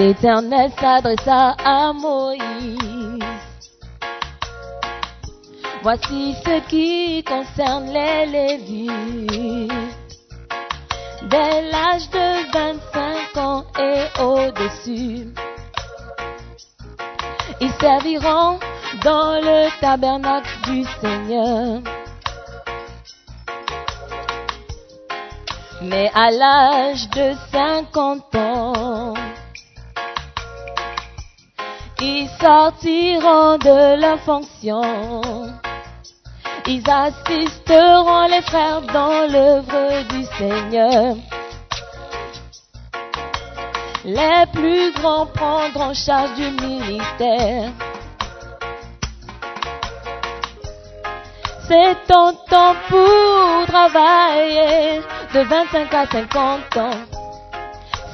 L'Éternel s'adressa à Moïse. Voici ce qui concerne les Lévites. Dès l'âge de 25 ans et au-dessus, ils serviront dans le tabernacle du Seigneur. Mais à l'âge de 50 ans, ils sortiront de leur fonction. Ils assisteront les frères dans l'œuvre du Seigneur. Les plus grands prendront charge du ministère. C'est ton temps pour travailler de 25 à 50 ans.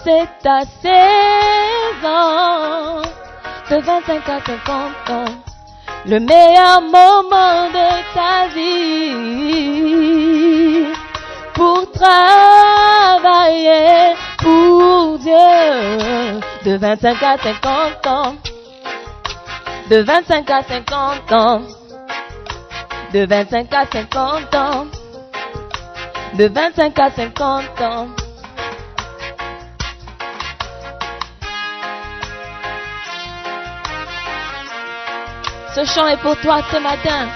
C'est ta saison de 25 à 50 ans. Le meilleur moment de ta vie pour travailler pour Dieu. De 25 à 50 ans. De 25 à 50 ans. De 25 à 50 ans. De 25 à 50 ans. Ce chant est pour toi ce matin.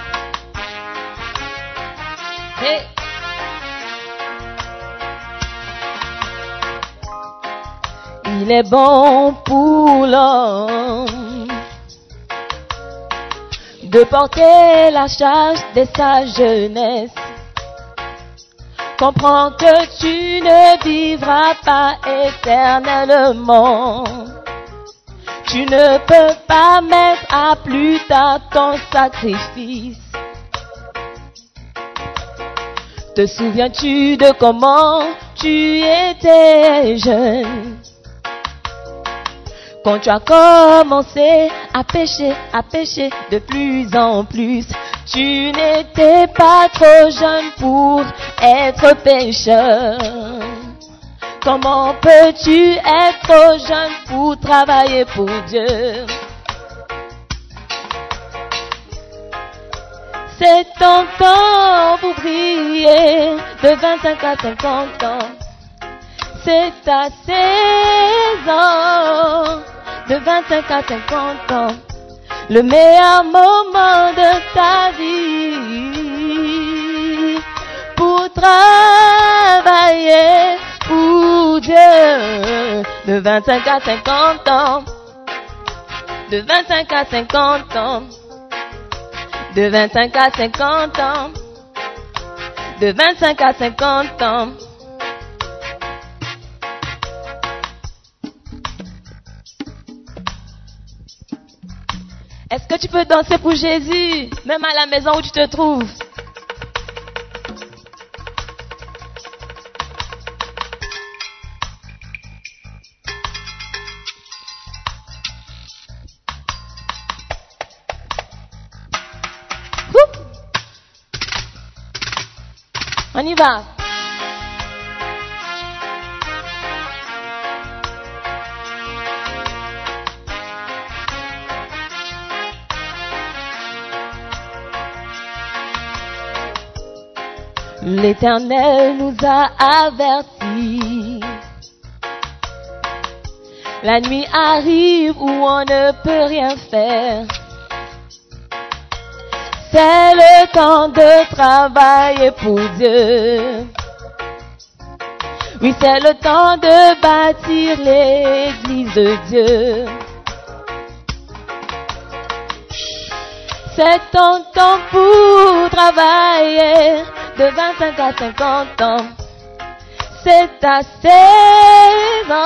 Il est bon pour l'homme de porter la charge de sa jeunesse. Comprends que tu ne vivras pas éternellement. Tu ne peux pas mettre à plus tard ton sacrifice. Te souviens-tu de comment tu étais jeune? Quand tu as commencé à pécher, à pécher de plus en plus, tu n'étais pas trop jeune pour être pécheur. Comment peux-tu être jeune pour travailler pour Dieu? C'est ton temps pour briller de 25 à 50 ans. C'est ta saison de 25 à 50 ans. Le meilleur moment de ta vie pour travailler pour Dieu. De 25 à 50 ans. De 25 à 50 ans. De 25 à 50 ans. De 25 à 50 ans. Est-ce que tu peux danser pour Jésus, même à la maison où tu te trouves? L'Éternel nous a avertis La nuit arrive où on ne peut rien faire. C'est le temps de travailler pour Dieu. Oui, c'est le temps de bâtir l'église de Dieu. C'est ton temps pour travailler de 25 à 50 ans. C'est ta saison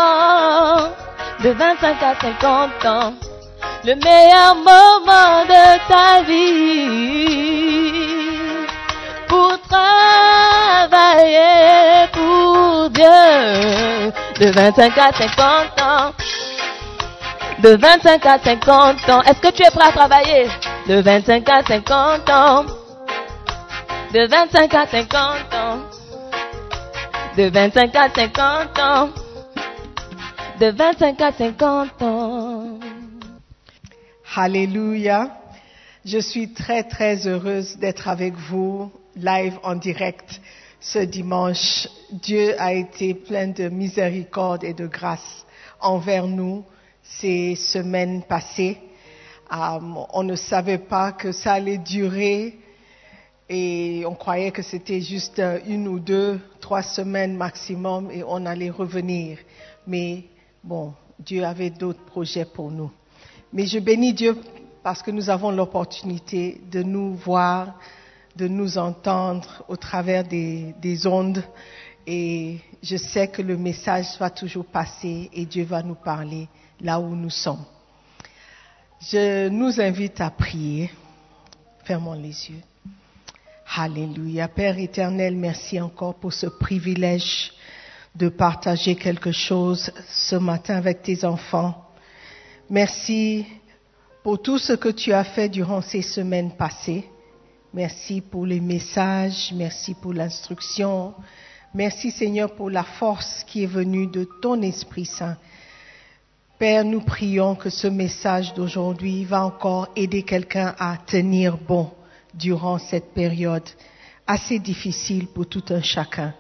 de 25 à 50 ans. Le meilleur moment de ta vie pour travailler pour Dieu de 25 à 50 ans. De 25 à 50 ans. Est-ce que tu es prêt à travailler? De 25 à 50 ans. De 25 à 50 ans. De 25 à 50 ans. De 25 à 50 ans. Alléluia. Je suis très très heureuse d'être avec vous live en direct ce dimanche. Dieu a été plein de miséricorde et de grâce envers nous ces semaines passées. Um, on ne savait pas que ça allait durer et on croyait que c'était juste une ou deux, trois semaines maximum et on allait revenir. Mais bon, Dieu avait d'autres projets pour nous. Mais je bénis Dieu parce que nous avons l'opportunité de nous voir, de nous entendre au travers des, des, ondes. Et je sais que le message va toujours passer et Dieu va nous parler là où nous sommes. Je nous invite à prier. Fermons les yeux. Alléluia. Père éternel, merci encore pour ce privilège de partager quelque chose ce matin avec tes enfants. Merci pour tout ce que tu as fait durant ces semaines passées. Merci pour les messages, merci pour l'instruction. Merci Seigneur pour la force qui est venue de ton Esprit Saint. Père, nous prions que ce message d'aujourd'hui va encore aider quelqu'un à tenir bon durant cette période assez difficile pour tout un chacun.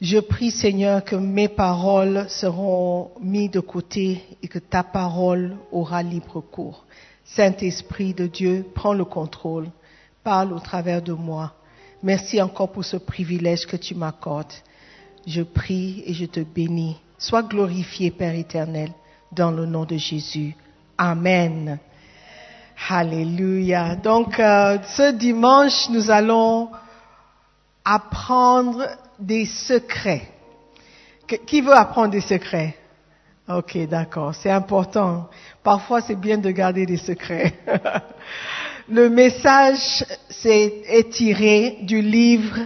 Je prie Seigneur que mes paroles seront mises de côté et que ta parole aura libre cours. Saint-Esprit de Dieu, prends le contrôle, parle au travers de moi. Merci encore pour ce privilège que tu m'accordes. Je prie et je te bénis. Sois glorifié, Père éternel, dans le nom de Jésus. Amen. Alléluia. Donc, euh, ce dimanche, nous allons apprendre des secrets. Qui veut apprendre des secrets? Ok, d'accord, c'est important. Parfois, c'est bien de garder des secrets. Le message est tiré du livre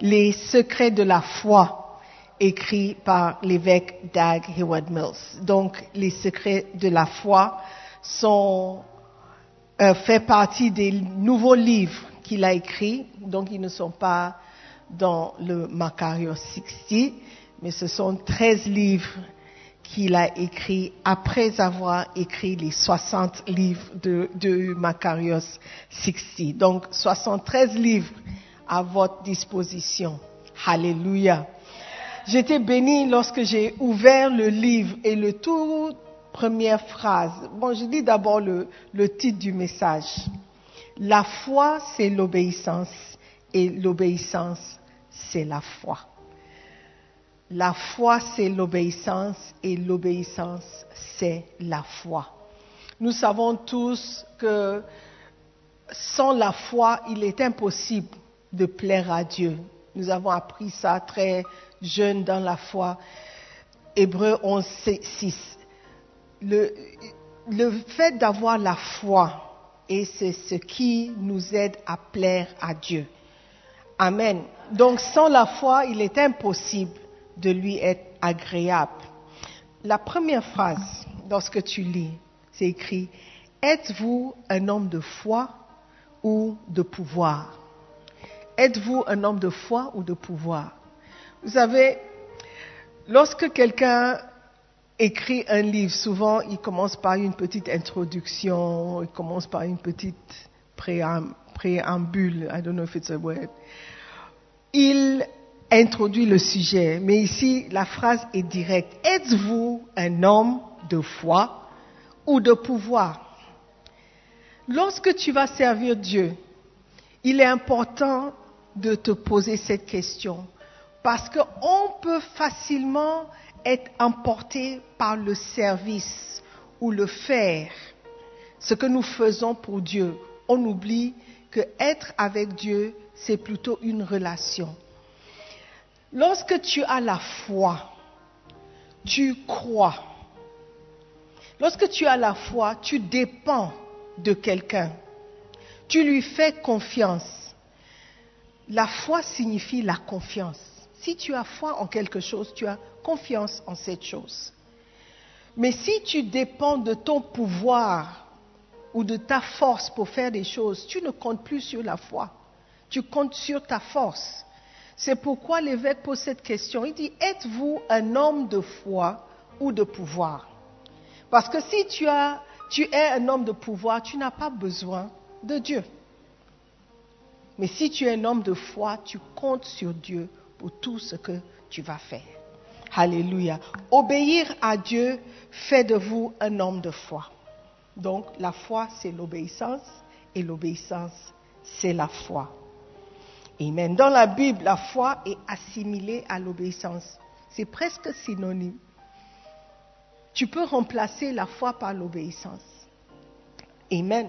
Les secrets de la foi, écrit par l'évêque Dag Heward Mills. Donc, les secrets de la foi sont euh, fait partie des nouveaux livres qu'il a écrits. Donc, ils ne sont pas dans le Macarios 60, mais ce sont 13 livres qu'il a écrits après avoir écrit les 60 livres de, de Macarios 60. Donc 73 livres à votre disposition. Alléluia. J'étais bénie lorsque j'ai ouvert le livre et le tout première phrase. Bon, je dis d'abord le titre du message. La foi, c'est l'obéissance et l'obéissance, c'est la foi. La foi, c'est l'obéissance et l'obéissance, c'est la foi. Nous savons tous que sans la foi, il est impossible de plaire à Dieu. Nous avons appris ça très jeune dans la foi. Hébreu 11, 6. Le, le fait d'avoir la foi, et c'est ce qui nous aide à plaire à Dieu. Amen. Donc sans la foi, il est impossible de lui être agréable. La première phrase, lorsque tu lis, c'est écrit, Êtes-vous un homme de foi ou de pouvoir? Êtes-vous un homme de foi ou de pouvoir? Vous savez, lorsque quelqu'un écrit un livre, souvent il commence par une petite introduction, il commence par une petite préambule, I don't know if it's a word. Il introduit le sujet, mais ici la phrase est directe. Êtes-vous un homme de foi ou de pouvoir? Lorsque tu vas servir Dieu, il est important de te poser cette question parce qu'on peut facilement être emporté par le service ou le faire, ce que nous faisons pour Dieu. On oublie que être avec Dieu, c'est plutôt une relation. Lorsque tu as la foi, tu crois. Lorsque tu as la foi, tu dépends de quelqu'un. Tu lui fais confiance. La foi signifie la confiance. Si tu as foi en quelque chose, tu as confiance en cette chose. Mais si tu dépends de ton pouvoir ou de ta force pour faire des choses, tu ne comptes plus sur la foi. Tu comptes sur ta force. C'est pourquoi l'évêque pose cette question. Il dit, êtes-vous un homme de foi ou de pouvoir? Parce que si tu, tu es un homme de pouvoir, tu n'as pas besoin de Dieu. Mais si tu es un homme de foi, tu comptes sur Dieu pour tout ce que tu vas faire. Alléluia. Obéir à Dieu fait de vous un homme de foi. Donc la foi, c'est l'obéissance et l'obéissance, c'est la foi. Amen. Dans la Bible, la foi est assimilée à l'obéissance. C'est presque synonyme. Tu peux remplacer la foi par l'obéissance. Amen.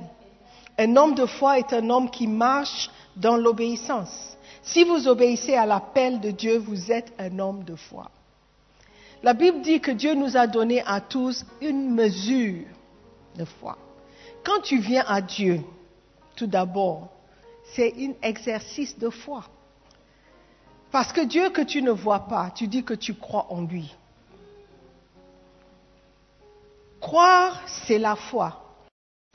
Un homme de foi est un homme qui marche dans l'obéissance. Si vous obéissez à l'appel de Dieu, vous êtes un homme de foi. La Bible dit que Dieu nous a donné à tous une mesure de foi. Quand tu viens à Dieu, tout d'abord, c'est un exercice de foi. Parce que Dieu que tu ne vois pas, tu dis que tu crois en lui. Croire, c'est la foi.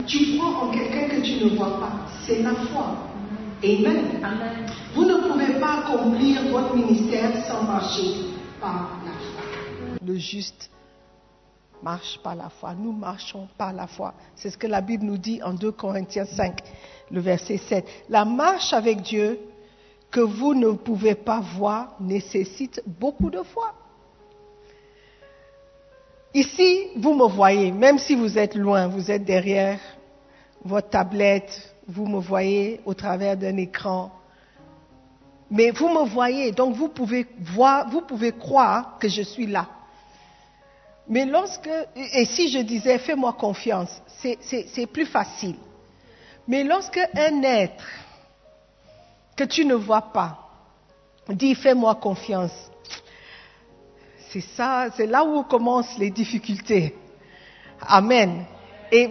Tu crois en quelqu'un que tu ne vois pas, c'est la foi. Amen. Amen. Vous ne pouvez pas accomplir votre ministère sans marcher par la foi. Le juste marche par la foi. Nous marchons par la foi. C'est ce que la Bible nous dit en 2 Corinthiens 5, le verset 7. La marche avec Dieu que vous ne pouvez pas voir nécessite beaucoup de foi. Ici, vous me voyez, même si vous êtes loin, vous êtes derrière votre tablette, vous me voyez au travers d'un écran. Mais vous me voyez, donc vous pouvez voir, vous pouvez croire que je suis là. Mais lorsque, et si je disais fais-moi confiance, c'est plus facile. Mais lorsque un être que tu ne vois pas dit fais-moi confiance, c'est ça, c'est là où commencent les difficultés. Amen. Et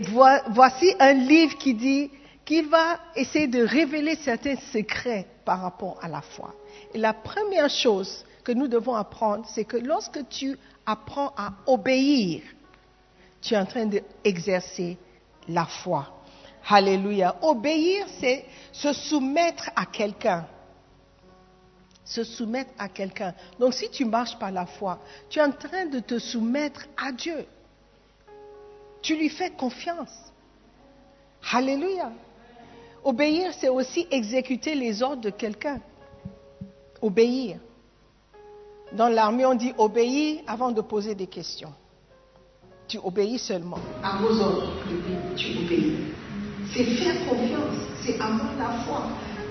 voici un livre qui dit qu'il va essayer de révéler certains secrets par rapport à la foi. Et la première chose que nous devons apprendre, c'est que lorsque tu apprends à obéir, tu es en train d'exercer la foi. Alléluia. Obéir, c'est se soumettre à quelqu'un. Se soumettre à quelqu'un. Donc si tu marches par la foi, tu es en train de te soumettre à Dieu. Tu lui fais confiance. Alléluia. Obéir, c'est aussi exécuter les ordres de quelqu'un. Obéir. Dans l'armée, on dit obéir avant de poser des questions. Tu obéis seulement. À vos ordres, tu obéis. C'est faire confiance, c'est avoir la foi.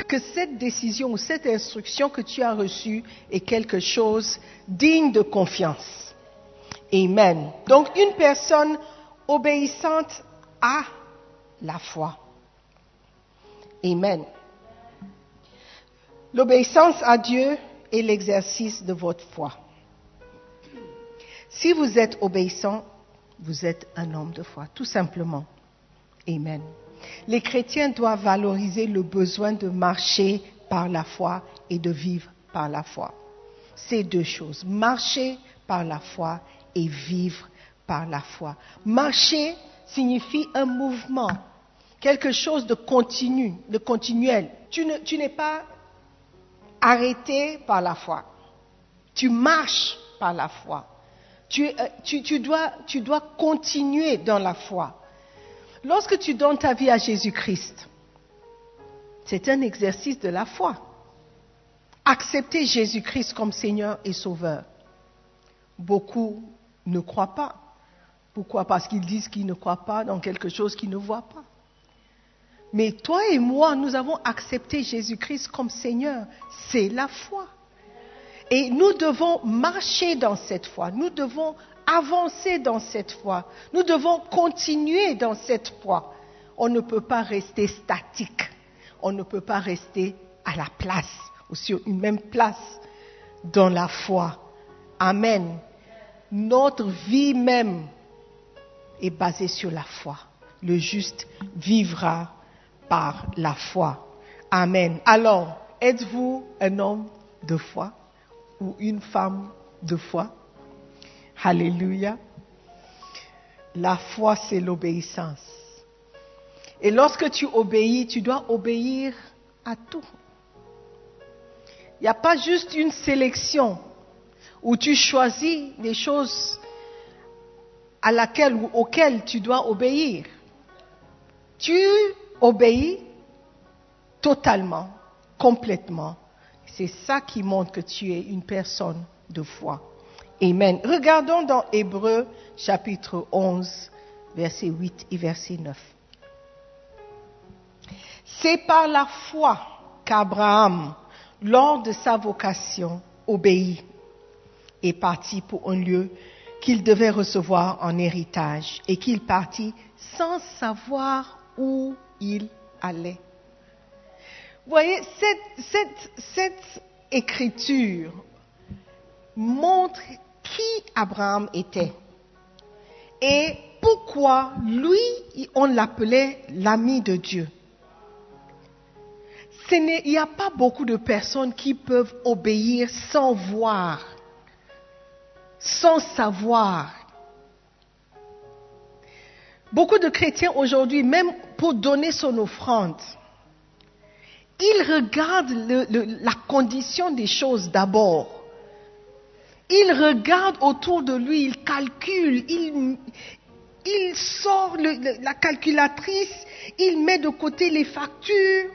Que cette décision ou cette instruction que tu as reçue est quelque chose digne de confiance. Amen. Donc une personne obéissante à la foi. Amen. L'obéissance à Dieu est l'exercice de votre foi. Si vous êtes obéissant, vous êtes un homme de foi, tout simplement. Amen. Les chrétiens doivent valoriser le besoin de marcher par la foi et de vivre par la foi. Ces deux choses, marcher par la foi et vivre par la foi. Marcher signifie un mouvement, quelque chose de continu, de continuel. Tu n'es pas arrêté par la foi. Tu marches par la foi. Tu, euh, tu, dois, tu dois continuer dans la foi. Lorsque tu donnes ta vie à Jésus-Christ, c'est un exercice de la foi. accepté Jésus-Christ comme Seigneur et Sauveur. Beaucoup ne croient pas. Pourquoi? Parce qu'ils disent qu'ils ne croient pas dans quelque chose qu'ils ne voient pas. Mais toi et moi, nous avons accepté Jésus-Christ comme Seigneur. C'est la foi. Et nous devons marcher dans cette foi. Nous devons avancer dans cette foi. Nous devons continuer dans cette foi. On ne peut pas rester statique. On ne peut pas rester à la place ou sur une même place dans la foi. Amen. Notre vie même est basée sur la foi. Le juste vivra par la foi. Amen. Alors, êtes-vous un homme de foi ou une femme de foi? Alléluia. La foi, c'est l'obéissance. Et lorsque tu obéis, tu dois obéir à tout. Il n'y a pas juste une sélection où tu choisis des choses à laquelle ou auxquelles tu dois obéir. Tu obéis totalement, complètement. C'est ça qui montre que tu es une personne de foi. Amen. Regardons dans Hébreu chapitre 11, verset 8 et verset 9. C'est par la foi qu'Abraham, lors de sa vocation, obéit et partit pour un lieu qu'il devait recevoir en héritage et qu'il partit sans savoir où il allait. Vous voyez, cette, cette, cette écriture montre qui Abraham était et pourquoi lui, on l'appelait l'ami de Dieu. il n'y a pas beaucoup de personnes qui peuvent obéir sans voir, sans savoir. Beaucoup de chrétiens aujourd'hui, même pour donner son offrande, ils regardent la condition des choses d'abord. Il regarde autour de lui, il calcule, il, sort la calculatrice, il met de côté les factures.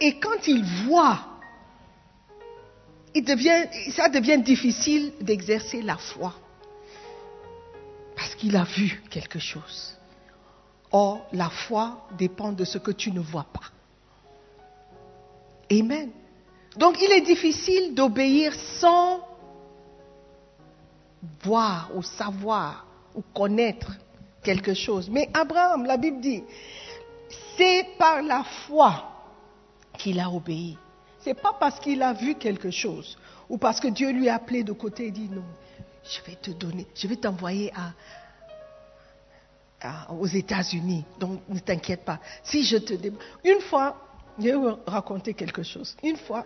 Et quand il voit, ça devient difficile d'exercer la foi. Parce qu'il a vu quelque chose. Or, la foi dépend de ce que tu ne vois pas. Amen. Donc, il est difficile d'obéir sans voir ou savoir ou connaître quelque chose. Mais Abraham, la Bible dit, c'est par la foi qu'il a obéi. C'est pas parce qu'il a vu quelque chose ou parce que Dieu lui a appelé de côté et dit non, je vais te donner, je vais t'envoyer aux États-Unis. Donc ne t'inquiète pas. Si je te une fois, je vais vous raconter quelque chose. Une fois,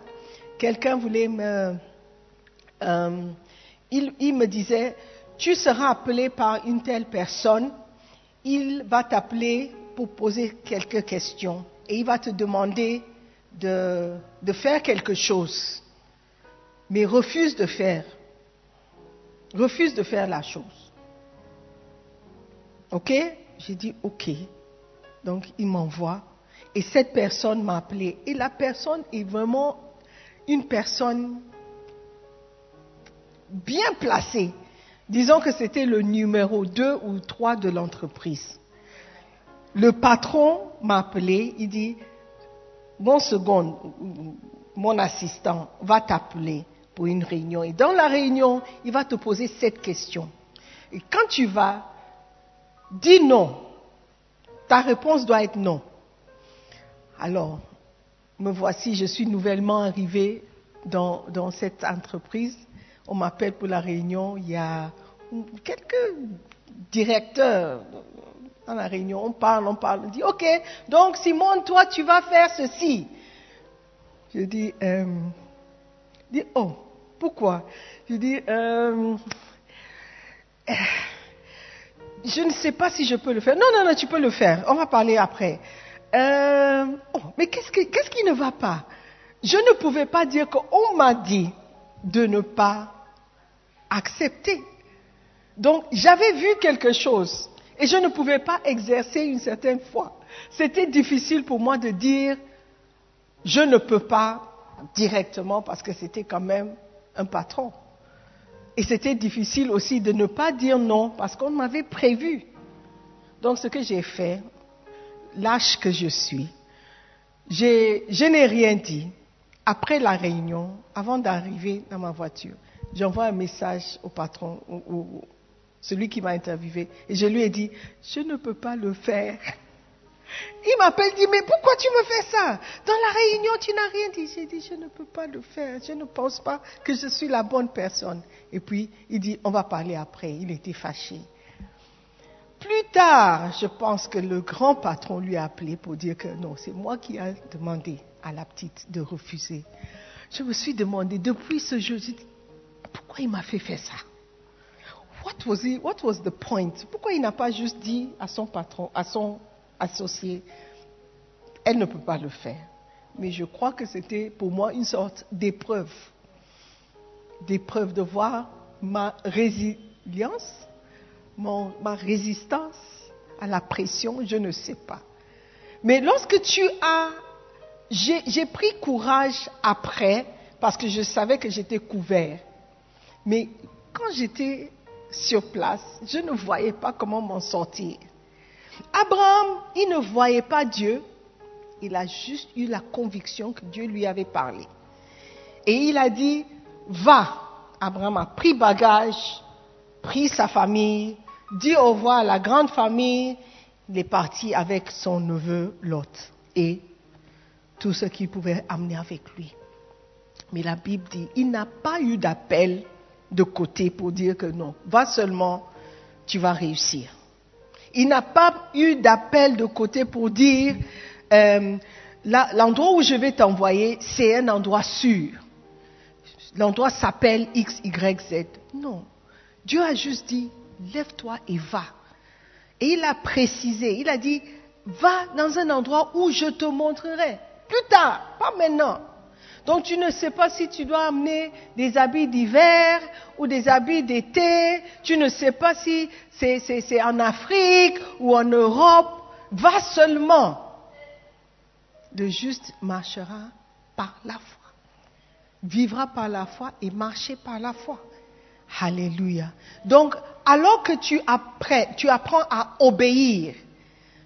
quelqu'un voulait me euh, il, me disait, tu seras appelé par une telle personne, il va t'appeler pour poser quelques questions et il va te demander de, de faire quelque chose, mais refuse de faire. Refuse de faire la chose. OK? J'ai dit OK. Donc il m'envoie et cette personne m'a appelé. Et la personne est vraiment une personne bien placé. Disons que c'était le numéro 2 ou 3 de l'entreprise. Le patron m'a appelé, il dit, mon second, mon assistant va t'appeler pour une réunion. Et dans la réunion, il va te poser cette question. Et quand tu vas, dis non. Ta réponse doit être non. Alors, me voici, je suis nouvellement arrivé dans, cette entreprise on m'appelle pour la réunion, il y a quelques directeurs dans la réunion, on parle, on parle, on dit, ok, donc Simone, toi tu vas faire ceci. Je dis, euh, dis oh, pourquoi? Je dis, euh, je ne sais pas si je peux le faire. Non, non, non, tu peux le faire. On va parler après. Euh, oh, mais qu'est-ce, qui ne va pas? Je ne pouvais pas dire qu'on m'a dit de ne pas accepter. Donc j'avais vu quelque chose et je ne pouvais pas exercer une certaine foi. C'était difficile pour moi de dire je ne peux pas directement parce que c'était quand même un patron. Et c'était difficile aussi de ne pas dire non parce qu'on m'avait prévu. Donc ce que j'ai fait, lâche que je suis, je n'ai rien dit. Après la réunion, avant d'arriver dans ma voiture, j'envoie un message au patron, celui qui m'a interviewé, et je lui ai dit, je ne peux pas le faire. Il m'appelle, dit, mais pourquoi tu me fais ça? Dans la réunion, tu n'as rien dit. J'ai dit, je ne peux pas le faire. Je ne pense pas que je suis la bonne personne. Et puis, il dit, on va parler après. Il était fâché. Plus tard, je pense que le grand patron lui a appelé pour dire que non, c'est moi qui ai demandé à la petite de refuser. Je me suis demandé depuis ce jour, pourquoi il m'a fait faire ça? What was, what was the point? Pourquoi il n'a pas juste dit à son patron, à son associé, elle ne peut pas le faire? Mais je crois que c'était pour moi une sorte d'épreuve, d'épreuve de voir ma résilience, ma résistance à la pression, je ne sais pas. Mais lorsque tu as, j'ai pris courage après parce que je savais que j'étais couvert. Mais quand j'étais sur place, je ne voyais pas comment m'en sortir. Abraham, il ne voyait pas Dieu, il a juste eu la conviction que Dieu lui avait parlé. Et il a dit, va. Abraham a pris bagage, pris sa famille, dit au revoir à la grande famille, il est parti avec son neveu Lot et tout ce qu'il pouvait amener avec lui. Mais la Bible dit, il n'a pas eu d'appel de côté pour dire que non, va seulement, tu vas réussir. Il n'a pas eu d'appel de côté pour dire euh, l'endroit où je vais t'envoyer, c'est un endroit sûr. L'endroit s'appelle X, Y, Z. Non. Dieu a juste dit, lève-toi et va. Et il a précisé, il a dit, va dans un endroit où je te montrerai. Plus tard, pas maintenant. Donc tu ne sais pas si tu dois amener des habits d'hiver ou des habits d'été. Tu ne sais pas si c'est en Afrique ou en Europe. Va seulement. Le juste marchera par la foi. Vivra par la foi et marcher par la foi. Alléluia. Donc, alors que tu apprends, tu apprends à obéir,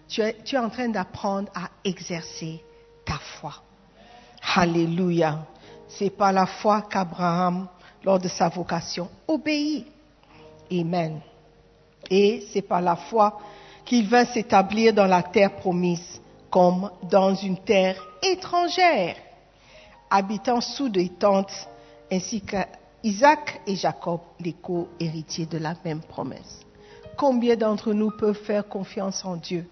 tu es en train d'apprendre à exercer ta foi. Alléluia. C'est par la foi qu'Abraham, lors de sa vocation, obéit. Amen. Et c'est par la foi qu'il vint s'établir dans la terre promise, comme dans une terre étrangère, habitant sous des tentes, ainsi qu'Isaac et Jacob, les co-héritiers de la même promesse. Combien d'entre nous peuvent faire confiance en Dieu,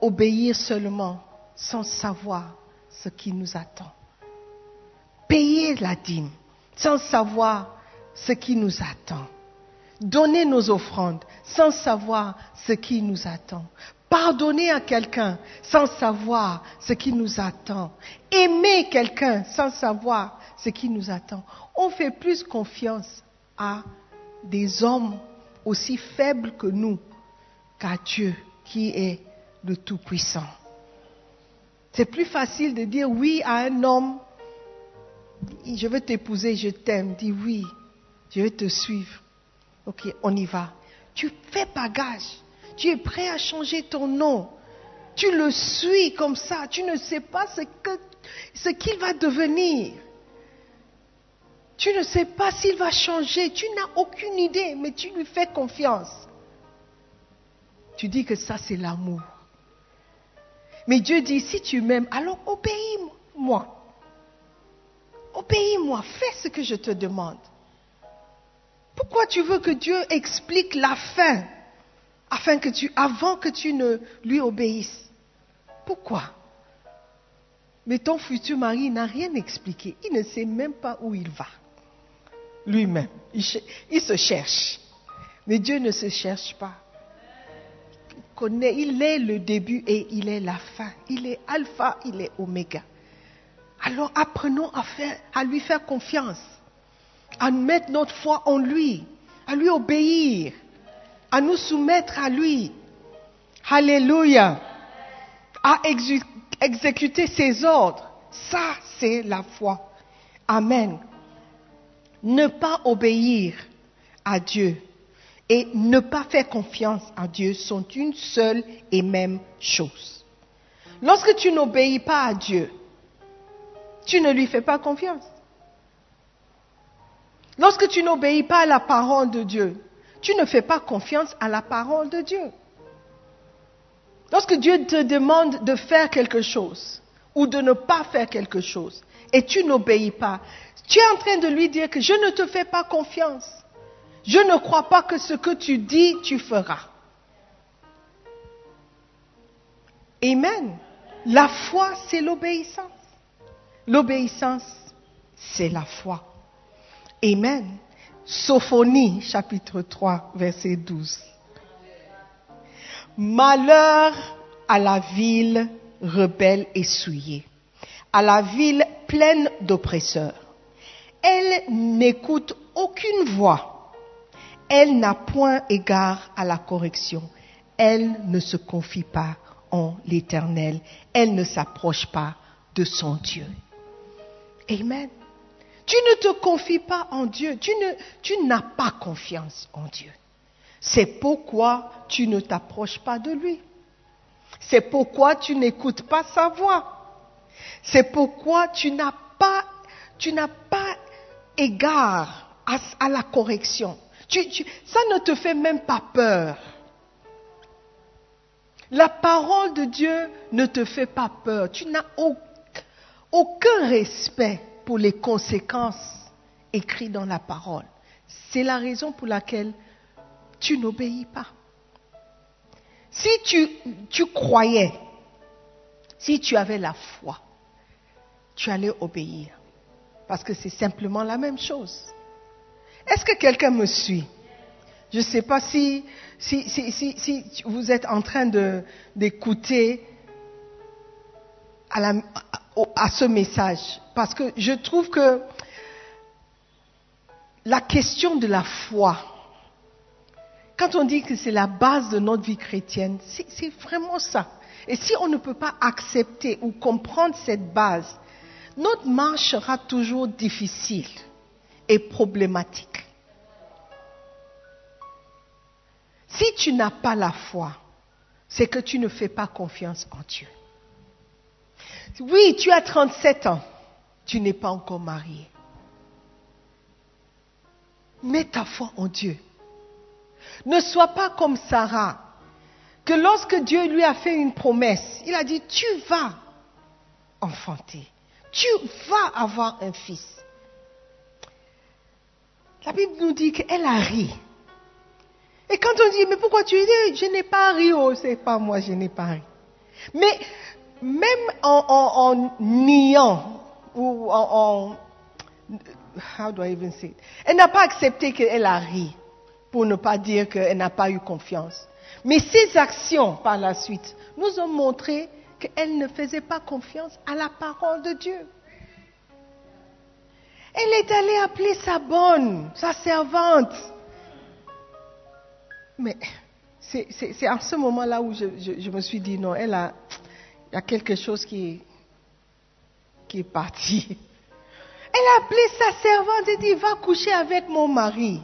obéir seulement sans savoir ce qui nous attend? Payer la dîme sans savoir ce qui nous attend. Donner nos offrandes sans savoir ce qui nous attend. Pardonner à quelqu'un sans savoir ce qui nous attend. Aimer quelqu'un sans savoir ce qui nous attend. On fait plus confiance à des hommes aussi faibles que nous qu'à Dieu qui est le Tout-Puissant. C'est plus facile de dire oui à un homme, je veux t'épouser, je t'aime, dis oui, je vais te suivre. Ok, on y va. Tu fais bagage, tu es prêt à changer ton nom. Tu le suis comme ça, tu ne sais pas ce qu'il va devenir. Tu ne sais pas s'il va changer, tu n'as aucune idée, mais tu lui fais confiance. Tu dis que ça c'est l'amour. Mais Dieu dit, si tu m'aimes, alors obéis-moi. Obéis-moi, fais ce que je te demande. Pourquoi tu veux que Dieu explique la fin? Afin que tu, avant que tu ne lui obéisses Pourquoi? Mais ton futur mari n'a rien expliqué. Il ne sait même pas où il va. Lui-même. il se cherche. Mais Dieu ne se cherche pas connaît, il est le début et il est la fin. Il est alpha, il est oméga. Alors apprenons à lui faire confiance, à mettre notre foi en lui, à lui obéir, à nous soumettre à lui. Alléluia. À exécuter ses ordres. Ça, c'est la foi. Amen. Ne pas obéir à Dieu et ne pas faire confiance à Dieu sont une seule et même chose. Lorsque tu n'obéis pas à Dieu, tu ne lui fais pas confiance. Lorsque tu n'obéis pas à la parole de Dieu, tu ne fais pas confiance à la parole de Dieu. Lorsque Dieu te demande de faire quelque chose ou de ne pas faire quelque chose et tu n'obéis pas, tu es en train de lui dire que je ne te fais pas confiance. Je ne crois pas que ce que tu dis, tu feras. Amen. La foi, c'est l'obéissance. L'obéissance, c'est la foi. Amen. Sophonie, chapitre 3, verset 12. Malheur à la ville rebelle et souillée, à la ville pleine d'oppresseurs. Elle n'écoute aucune voix. Elle n'a point égard à la correction. Elle ne se confie pas en l'Éternel. Elle ne s'approche pas de son Dieu. Amen. Tu ne te confies pas en Dieu. Tu, n'as pas confiance en Dieu. C'est pourquoi tu ne t'approches pas de lui. C'est pourquoi tu n'écoutes pas sa voix. C'est pourquoi tu n'as pas, égard à, la correction. Ça ne te fait même pas peur. La parole de Dieu ne te fait pas peur. Tu n'as aucun respect pour les conséquences écrites dans la parole. C'est la raison pour laquelle tu n'obéis pas. Si tu, tu croyais, si tu avais la foi, tu allais obéir. Parce que c'est simplement la même chose. Est-ce que quelqu'un me suit? Je ne sais pas si, si, si, si, vous êtes en train d'écouter à, à ce message. Parce que je trouve que la question de la foi, quand on dit que c'est la base de notre vie chrétienne, c'est vraiment ça. Et si on ne peut pas accepter ou comprendre cette base, notre marche sera toujours difficile et problématique. Si tu n'as pas la foi, c'est que tu ne fais pas confiance en Dieu. Oui, tu as 37 ans, tu n'es pas encore marié. Mets ta foi en Dieu. Ne sois pas comme Sarah, que lorsque Dieu lui a fait une promesse, il a dit, tu vas enfanter, tu vas avoir un fils. La Bible nous dit qu'elle a ri. Et quand on dit, mais pourquoi tu dis, je n'ai pas ri, oh, c'est pas moi, je n'ai pas ri. Mais même en, niant, ou en, how do I even say it? Elle n'a pas accepté qu'elle a ri pour ne pas dire qu'elle n'a pas eu confiance. Mais ses actions par la suite nous ont montré qu'elle ne faisait pas confiance à la parole de Dieu. Elle est allée appeler sa bonne, sa servante. Mais c'est à ce moment-là où je, je, me suis dit, non, elle a, il y a quelque chose qui, qui est parti. Elle a appelé sa servante et dit, va coucher avec mon mari.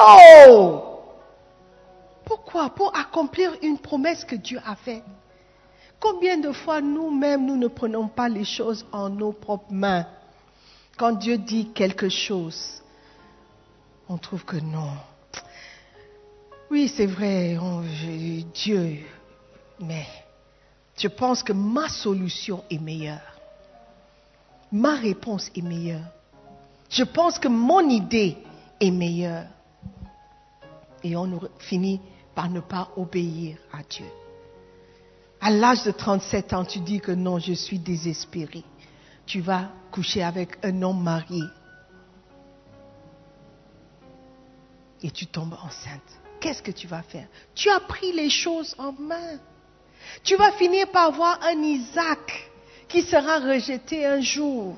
Oh Pourquoi? Pour accomplir une promesse que Dieu a faite. Combien de fois nous-mêmes, nous ne prenons pas les choses en nos propres mains? Quand Dieu dit quelque chose, on trouve que non. Oui, c'est vrai, Dieu, mais je pense que ma solution est meilleure. Ma réponse est meilleure. Je pense que mon idée est meilleure et on finit par ne pas obéir à Dieu. À l'âge de 37 ans, tu dis que non, je suis désespéré. Tu vas coucher avec un homme marié et tu tombes enceinte. Qu'est-ce que tu vas faire? Tu as pris les choses en main. Tu vas finir par avoir un Isaac qui sera rejeté un jour.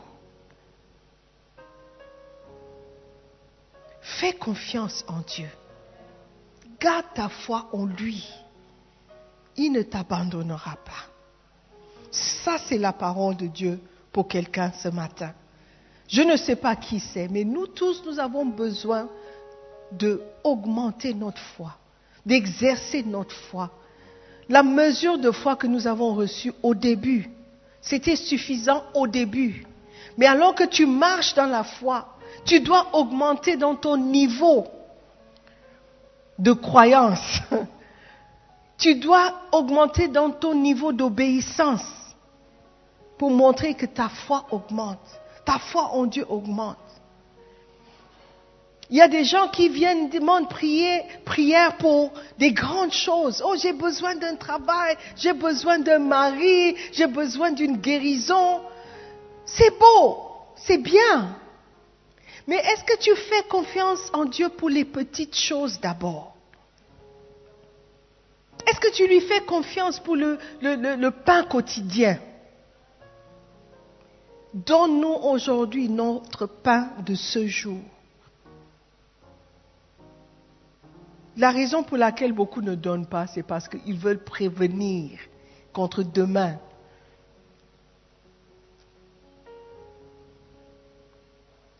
Fais confiance en Dieu. Garde ta foi en lui. Il ne t'abandonnera pas. Ça, c'est la parole de Dieu pour quelqu'un ce matin. Je ne sais pas qui c'est, mais nous tous, nous avons besoin de augmenter notre foi, d'exercer notre foi. La mesure de foi que nous avons reçue au début, c'était suffisant au début. Mais alors que tu marches dans la foi, tu dois augmenter dans ton niveau de croyance. Tu dois augmenter dans ton niveau d'obéissance pour montrer que ta foi augmente. Ta foi en Dieu augmente. Il y a des gens qui viennent demandent prier, prière pour des grandes choses. Oh, j'ai besoin d'un travail, j'ai besoin d'un mari, j'ai besoin d'une guérison. C'est beau, c'est bien. Mais est-ce que tu fais confiance en Dieu pour les petites choses d'abord? Est-ce que tu lui fais confiance pour le pain quotidien? Donne-nous aujourd'hui notre pain de ce jour. La raison pour laquelle beaucoup ne donnent pas, c'est parce qu'ils veulent prévenir contre demain.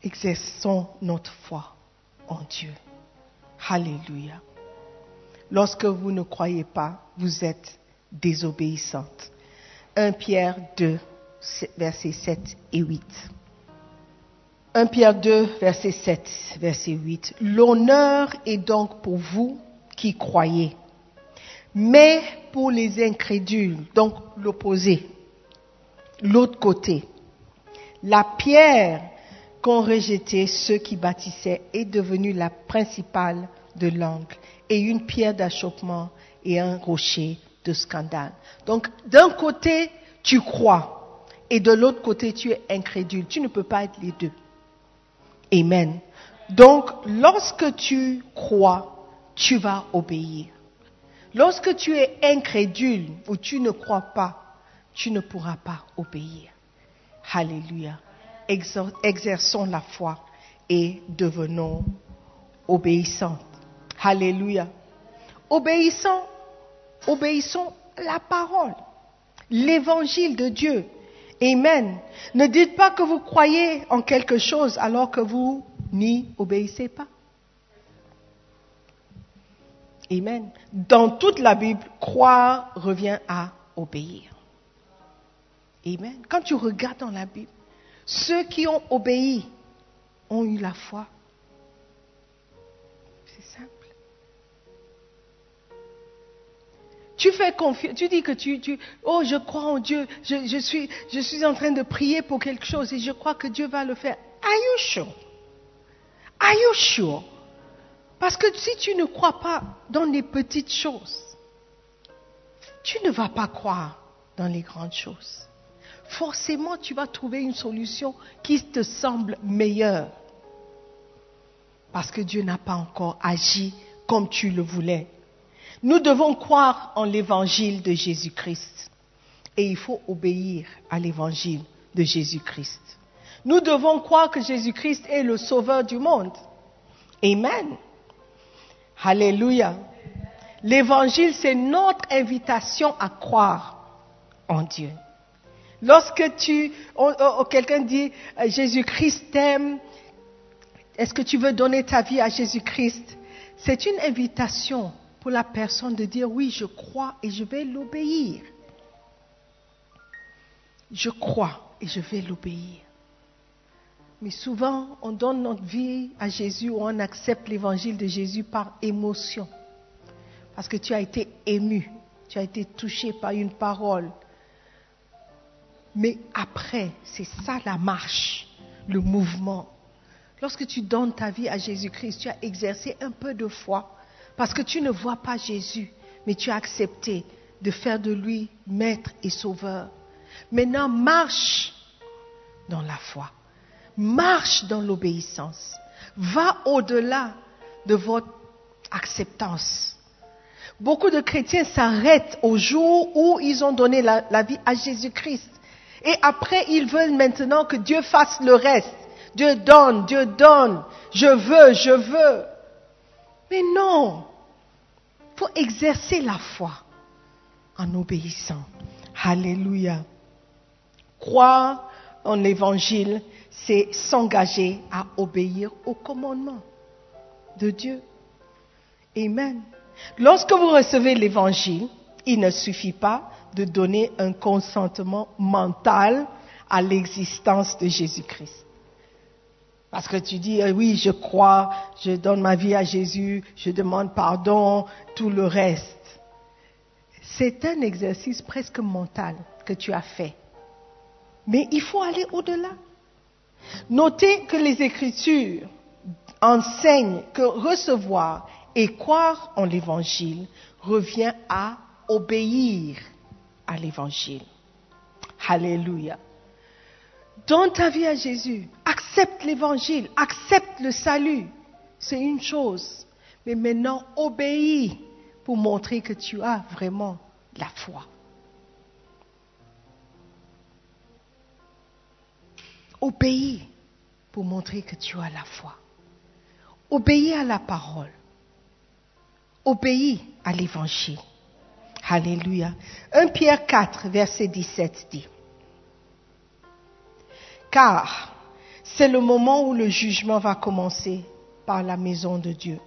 Exerçons notre foi en Dieu. Alléluia. Lorsque vous ne croyez pas, vous êtes désobéissante. 1 Pierre 2, versets 7 et 8. 1 Pierre 2, verset 7, verset 8. L'honneur est donc pour vous qui croyez, mais pour les incrédules, donc l'opposé, l'autre côté. La pierre qu'ont rejeté ceux qui bâtissaient est devenue la principale de l'angle et une pierre d'achoppement et un rocher de scandale. Donc d'un côté, tu crois et de l'autre côté, tu es incrédule. Tu ne peux pas être les deux. Amen. Donc, lorsque tu crois, tu vas obéir. Lorsque tu es incrédule ou tu ne crois pas, tu ne pourras pas obéir. Alléluia. Exerçons la foi et devenons obéissants. Alléluia. Obéissons, obéissons la parole, l'évangile de Dieu. Amen. Ne dites pas que vous croyez en quelque chose alors que vous n'y obéissez pas. Amen. Dans toute la Bible, croire revient à obéir. Amen. Quand tu regardes dans la Bible, ceux qui ont obéi ont eu la foi. Tu fais confiance, tu dis que tu, tu, oh, je crois en Dieu, je, je, suis, je suis en train de prier pour quelque chose et je crois que Dieu va le faire. Are you sure? Are you sure? Parce que si tu ne crois pas dans les petites choses, tu ne vas pas croire dans les grandes choses. Forcément, tu vas trouver une solution qui te semble meilleure. Parce que Dieu n'a pas encore agi comme tu le voulais. Nous devons croire en l'évangile de Jésus-Christ. Et il faut obéir à l'évangile de Jésus-Christ. Nous devons croire que Jésus-Christ est le sauveur du monde. Amen. Alléluia. L'évangile, c'est notre invitation à croire en Dieu. Lorsque tu, quelqu'un dit, Jésus-Christ t'aime, est-ce que tu veux donner ta vie à Jésus-Christ? C'est une invitation pour la personne de dire, oui, je crois et je vais l'obéir. Je crois et je vais l'obéir. Mais souvent, on donne notre vie à Jésus ou on accepte l'évangile de Jésus par émotion. Parce que tu as été ému, tu as été touché par une parole. Mais après, c'est ça la marche, le mouvement. Lorsque tu donnes ta vie à Jésus-Christ, tu as exercé un peu de foi. Parce que tu ne vois pas Jésus, mais tu as accepté de faire de lui maître et sauveur. Maintenant, marche dans la foi marche dans l'obéissance. Va au-delà de votre acceptance. Beaucoup de chrétiens s'arrêtent au jour où ils ont donné la, vie à Jésus-Christ. Et après, ils veulent maintenant que Dieu fasse le reste. Dieu donne, Dieu donne. Je veux, je veux. Mais non. Faut exercer la foi en obéissant. Alléluia. Croire en l'évangile, c'est s'engager à obéir au commandement de Dieu. Amen. Lorsque vous recevez l'évangile, il ne suffit pas de donner un consentement mental à l'existence de Jésus-Christ. Parce que tu dis, eh oui, je crois, je donne ma vie à Jésus, je demande pardon, tout le reste. C'est un exercice presque mental que tu as fait. Mais il faut aller au-delà. Notez que les Écritures enseignent que recevoir et croire en l'Évangile revient à obéir à l'Évangile. Alléluia. Donne ta vie à Jésus. Accepte l'Évangile. Accepte le salut. C'est une chose. Mais maintenant, obéis pour montrer que tu as vraiment la foi. Obéis pour montrer que tu as la foi. Obéis à la parole. Obéis à l'évangile. Alléluia. 1 Pierre 4, verset 17 dit, Car c'est le moment où le jugement va commencer par la maison de Dieu.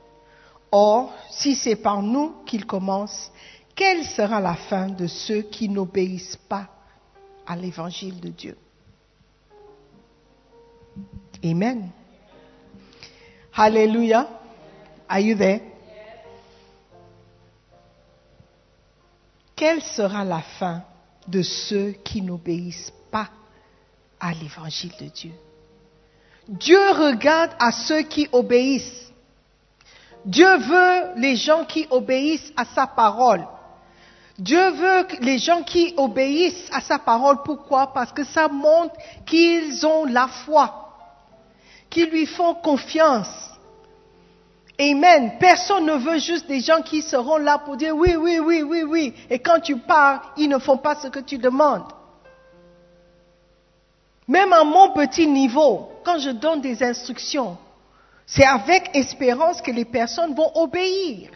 Or, si c'est par nous qu'il commence, quelle sera la fin de ceux qui n'obéissent pas à l'évangile de Dieu? Amen. Hallelujah. Are you there? Quelle sera la fin de ceux qui n'obéissent pas à l'évangile de Dieu Dieu regarde à ceux qui obéissent. Dieu veut les gens qui obéissent à sa parole. Dieu veut les gens qui obéissent à sa parole. Pourquoi? Parce que ça montre qu'ils ont la foi, qu'ils lui font confiance. Amen. Personne ne veut juste des gens qui seront là pour dire oui, oui, oui, oui, oui. Et quand tu pars, ils ne font pas ce que tu demandes. Même à mon petit niveau, quand je donne des instructions, c'est avec espérance que les personnes vont obéir.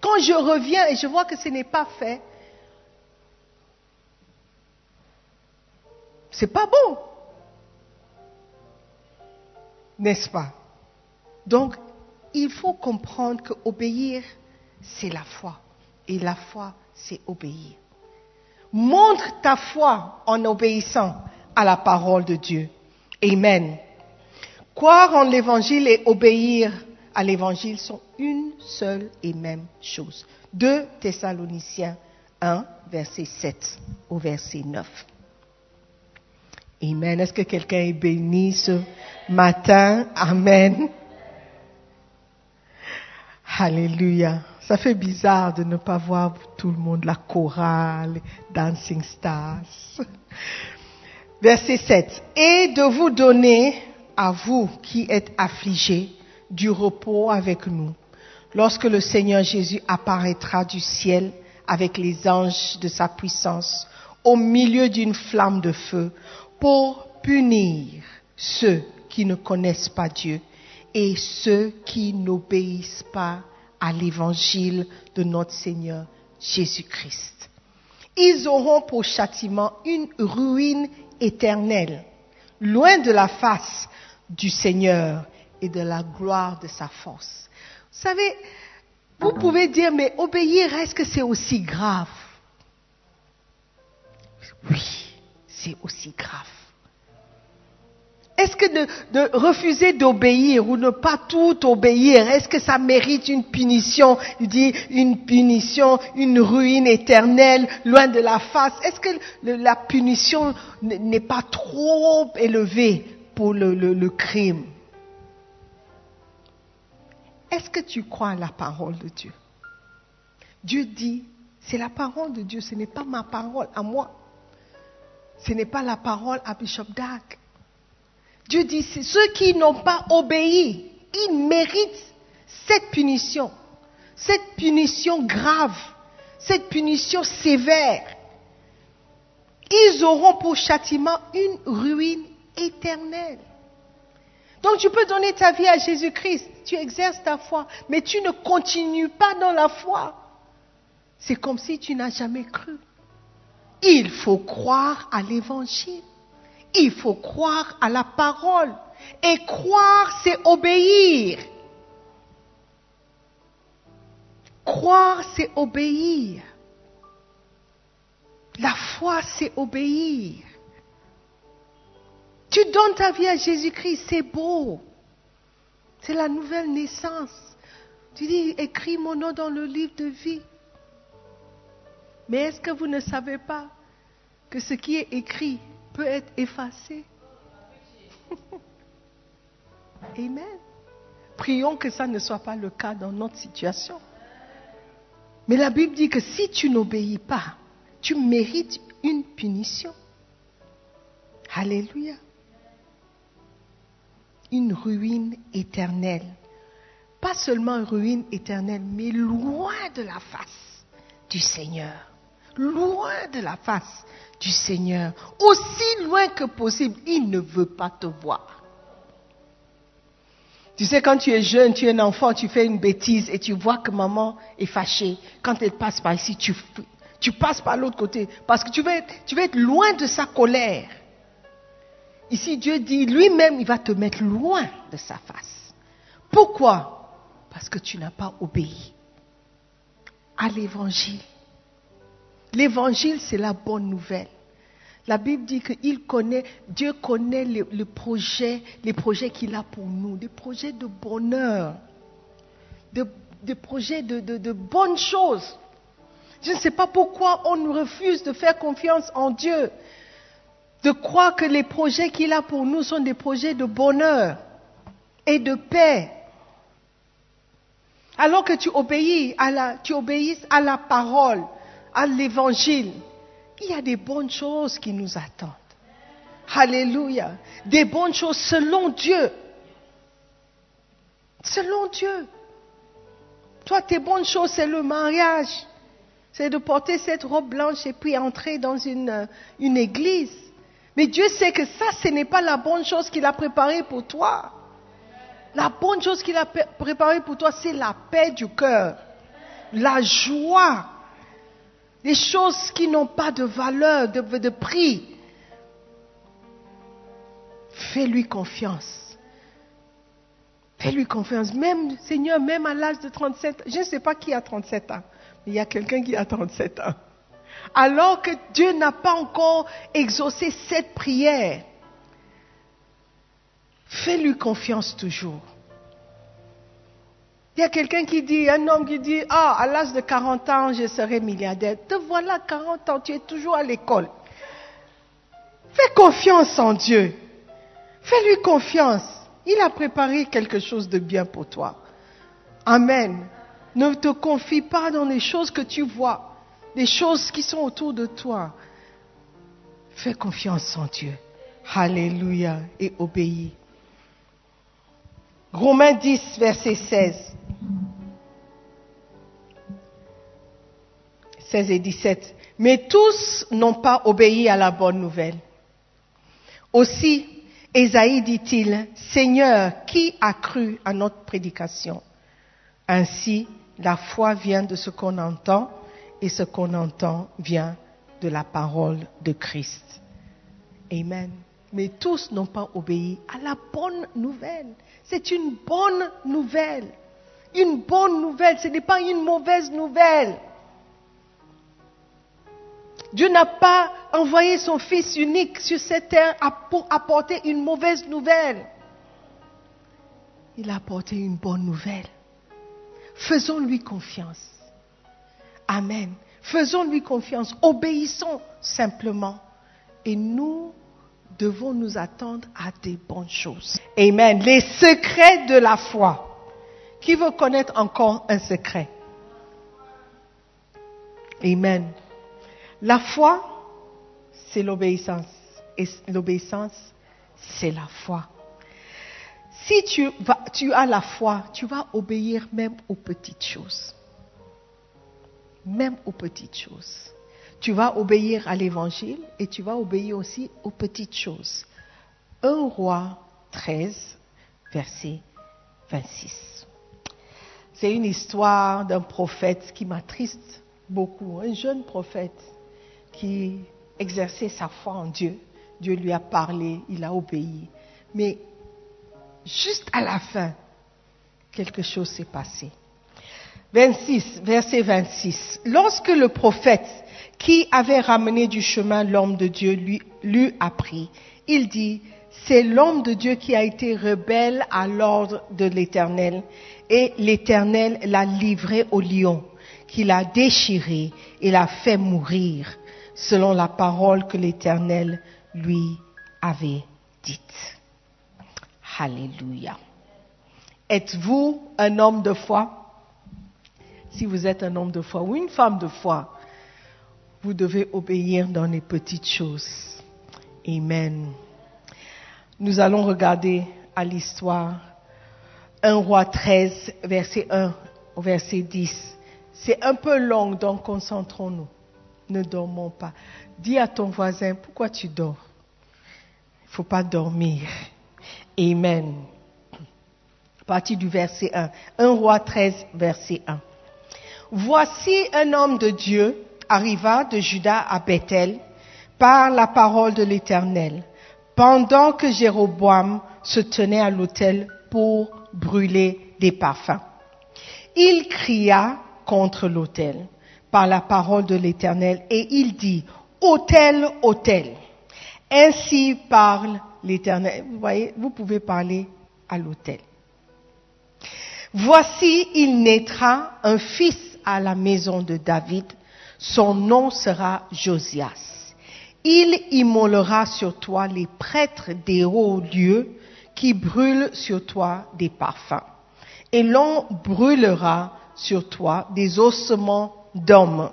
Quand je reviens et je vois que ce n'est pas fait, c'est pas bon. N'est-ce pas? Donc, il faut comprendre que obéir, c'est la foi. Et la foi, c'est obéir. Montre ta foi en obéissant à la parole de Dieu. Amen. Croire en l'évangile et obéir à l'évangile sont une seule et même chose. 2 Thessaloniciens 1, verset 7 au verset 9. Amen. Est-ce que quelqu'un est béni ce matin? Amen. Alléluia. Ça fait bizarre de ne pas voir tout le monde, la chorale, Dancing Stars. Verset 7. Et de vous donner à vous qui êtes affligés du repos avec nous, lorsque le Seigneur Jésus apparaîtra du ciel avec les anges de sa puissance au milieu d'une flamme de feu pour punir ceux qui ne connaissent pas Dieu et ceux qui n'obéissent pas à l'évangile de notre Seigneur Jésus-Christ. Ils auront pour châtiment une ruine éternelle, loin de la face du Seigneur et de la gloire de sa force. Vous savez, vous pouvez dire, mais obéir, est-ce que c'est aussi grave? Oui, c'est aussi grave. Est-ce que de, refuser d'obéir ou ne pas tout obéir, est-ce que ça mérite une punition? Il dit une punition, une ruine éternelle, loin de la face. Est-ce que la punition n'est pas trop élevée pour le crime? Est-ce que tu crois à la parole de Dieu? Dieu dit, c'est la parole de Dieu, ce n'est pas ma parole à moi. Ce n'est pas la parole à Bishop Dag. Dieu dit, ceux qui n'ont pas obéi, ils méritent cette punition, cette punition grave, cette punition sévère. Ils auront pour châtiment une ruine éternelle. Donc tu peux donner ta vie à Jésus-Christ, tu exerces ta foi, mais tu ne continues pas dans la foi. C'est comme si tu n'as jamais cru. Il faut croire à l'évangile. Il faut croire à la parole. Et croire, c'est obéir. Croire, c'est obéir. La foi, c'est obéir. Tu donnes ta vie à Jésus-Christ, c'est beau. C'est la nouvelle naissance. Tu dis, écris mon nom dans le livre de vie. Mais est-ce que vous ne savez pas que ce qui est écrit peut être effacé Amen. Prions que ça ne soit pas le cas dans notre situation. Mais la Bible dit que si tu n'obéis pas, tu mérites une punition. Alléluia. Une ruine éternelle. Pas seulement une ruine éternelle, mais loin de la face du Seigneur. Loin de la face du Seigneur. Aussi loin que possible, il ne veut pas te voir. Tu sais, quand tu es jeune, tu es un enfant, tu fais une bêtise et tu vois que maman est fâchée. Quand elle passe par ici, tu, passes par l'autre côté parce que tu veux être loin de sa colère. Ici, Dieu dit, lui-même, il va te mettre loin de sa face. Pourquoi? Parce que tu n'as pas obéi à l'évangile. L'évangile, c'est la bonne nouvelle. La Bible dit que Dieu connaît les, projets, qu'il a pour nous, des projets de bonheur, des projets de, de bonnes choses. Je ne sais pas pourquoi on refuse de faire confiance en Dieu, de croire que les projets qu'il a pour nous sont des projets de bonheur et de paix. Alors que tu obéis à la, tu obéis à la parole, à l'évangile, il y a des bonnes choses qui nous attendent. Alléluia. Des bonnes choses selon Dieu. Selon Dieu. Toi, tes bonnes choses, c'est le mariage. C'est de porter cette robe blanche et puis entrer dans une, une église. Mais Dieu sait que ça, ce n'est pas la bonne chose qu'il a préparée pour toi. La bonne chose qu'il a préparée pour toi, c'est la paix du cœur, la joie, des choses qui n'ont pas de valeur, de, de prix. Fais-lui confiance. Fais-lui confiance. Même, Seigneur, même à l'âge de 37 je ne sais pas qui a 37 ans, mais il y a quelqu'un qui a 37 ans. Alors que Dieu n'a pas encore exaucé cette prière, fais-lui confiance toujours. Il y a quelqu'un qui dit, un homme qui dit, ah, à l'âge de 40 ans, je serai milliardaire. Te voilà 40 ans, tu es toujours à l'école. Fais confiance en Dieu. Fais-lui confiance. Il a préparé quelque chose de bien pour toi. Amen. Ne te confie pas dans les choses que tu vois, les choses qui sont autour de toi. Fais confiance en Dieu. Alléluia et obéis. Romains 10, verset 16. 16 et 17. Mais tous n'ont pas obéi à la bonne nouvelle. Aussi, Esaïe dit-il, Seigneur, qui a cru à notre prédication? Ainsi, la foi vient de ce qu'on entend et ce qu'on entend vient de la parole de Christ. Amen. Mais tous n'ont pas obéi à la bonne nouvelle. C'est une bonne nouvelle. Une bonne nouvelle, ce n'est pas une mauvaise nouvelle. Dieu n'a pas envoyé son Fils unique sur cette terre pour apporter une mauvaise nouvelle. Il a apporté une bonne nouvelle. Faisons-lui confiance. Amen. Faisons-lui confiance. Obéissons simplement. Et nous devons nous attendre à des bonnes choses. Amen. Les secrets de la foi. Qui veut connaître encore un secret? Amen. La foi, c'est l'obéissance. Et l'obéissance, c'est la foi. Si tu, tu as la foi, tu vas obéir même aux petites choses. Même aux petites choses. Tu vas obéir à l'évangile et tu vas obéir aussi aux petites choses. 1 roi 13, verset 26. C'est une histoire d'un prophète qui m'attriste beaucoup, un jeune prophète qui exerçait sa foi en Dieu Dieu lui a parlé, il a obéi. Mais juste à la fin, quelque chose s'est passé. 26, verset 26. Lorsque le prophète qui avait ramené du chemin l'homme de Dieu lui, lui appris, il dit, c'est l'homme de Dieu qui a été rebelle à l'ordre de l'Éternel, et l'Éternel l'a livré au lion, qui l'a déchiré et l'a fait mourir, selon la parole que l'Éternel lui avait dite. Alléluia. Êtes-vous un homme de foi? Si vous êtes un homme de foi ou une femme de foi, vous devez obéir dans les petites choses. Amen. Nous allons regarder à l'histoire 1 roi 13, verset 1 au verset 10. C'est un peu long, donc concentrons-nous. Ne dormons pas. Dis à ton voisin, pourquoi tu dors? Il ne faut pas dormir. Amen. Partie du verset 1. 1 roi 13, verset 1. Voici un homme de Dieu arriva de Juda à Bethel par la parole de l'Éternel, pendant que Jéroboam se tenait à l'autel pour brûler des parfums. Il cria contre l'autel par la parole de l'Éternel et il dit, autel, autel. Ainsi parle l'Éternel. Vous voyez, vous pouvez parler à l'autel. Voici, il naîtra un fils à la maison de David. Son nom sera Josias. Il immolera sur toi les prêtres des hauts lieux qui brûlent sur toi des parfums. Et l'on brûlera sur toi des ossements d'hommes.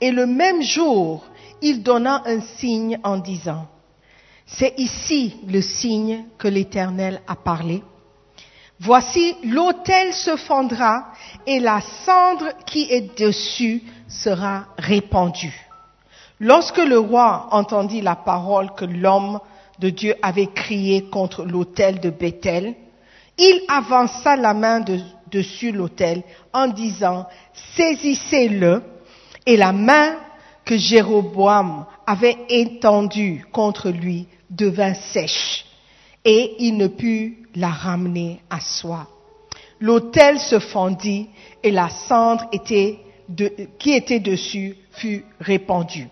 Et le même jour, il donna un signe en disant, c'est ici le signe que l'Éternel a parlé. Voici, l'autel se fendra et la cendre qui est dessus sera répandue. Lorsque le roi entendit la parole que l'homme de Dieu avait crié contre l'autel de Bethel, il avança la main de, dessus l'autel en disant, saisissez-le, et la main que Jéroboam avait étendue contre lui devint sèche, et il ne put la ramener à soi. L'autel se fendit, et la cendre qui était dessus fut répandue,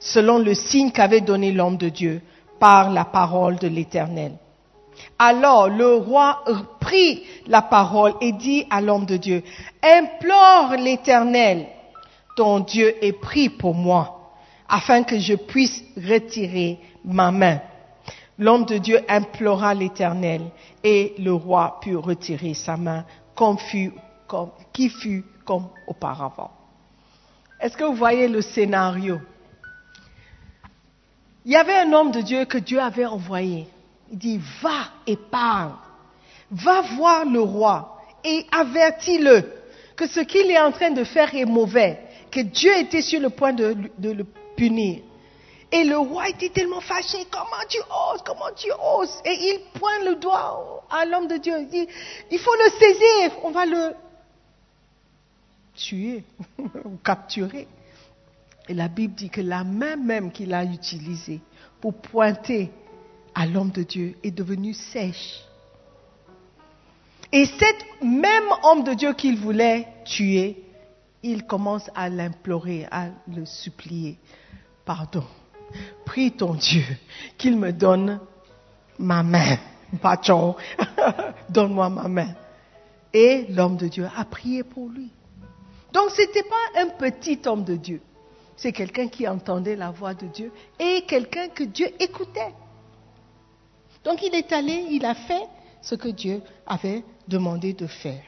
selon le signe qu'avait donné l'homme de Dieu par la parole de l'Éternel. Alors le roi prit la parole et dit à l'homme de Dieu, implore l'Éternel, ton Dieu est pris pour moi, afin que je puisse retirer ma main. L'homme de Dieu implora l'Éternel et le roi put retirer sa main comme fut, comme, qui fut comme auparavant. Est-ce que vous voyez le scénario? Il y avait un homme de Dieu que Dieu avait envoyé. Il dit, va et parle. Va voir le roi et avertis-le que ce qu'il est en train de faire est mauvais, que Dieu était sur le point de, le punir. Et le roi était tellement fâché, comment tu oses, comment tu oses. Et il pointe le doigt à l'homme de Dieu. Il dit, il faut le saisir, on va le tuer ou capturer. Et la Bible dit que la main même qu'il a utilisée pour pointer à l'homme de Dieu est devenue sèche. Et cet même homme de Dieu qu'il voulait tuer, il commence à l'implorer, à le supplier. Pardon, prie ton Dieu qu'il me donne ma main. Patron, donne-moi ma main. Et l'homme de Dieu a prié pour lui. Donc ce n'était pas un petit homme de Dieu. C'est quelqu'un qui entendait la voix de Dieu et quelqu'un que Dieu écoutait. Donc il est allé, il a fait ce que Dieu avait demandé de faire.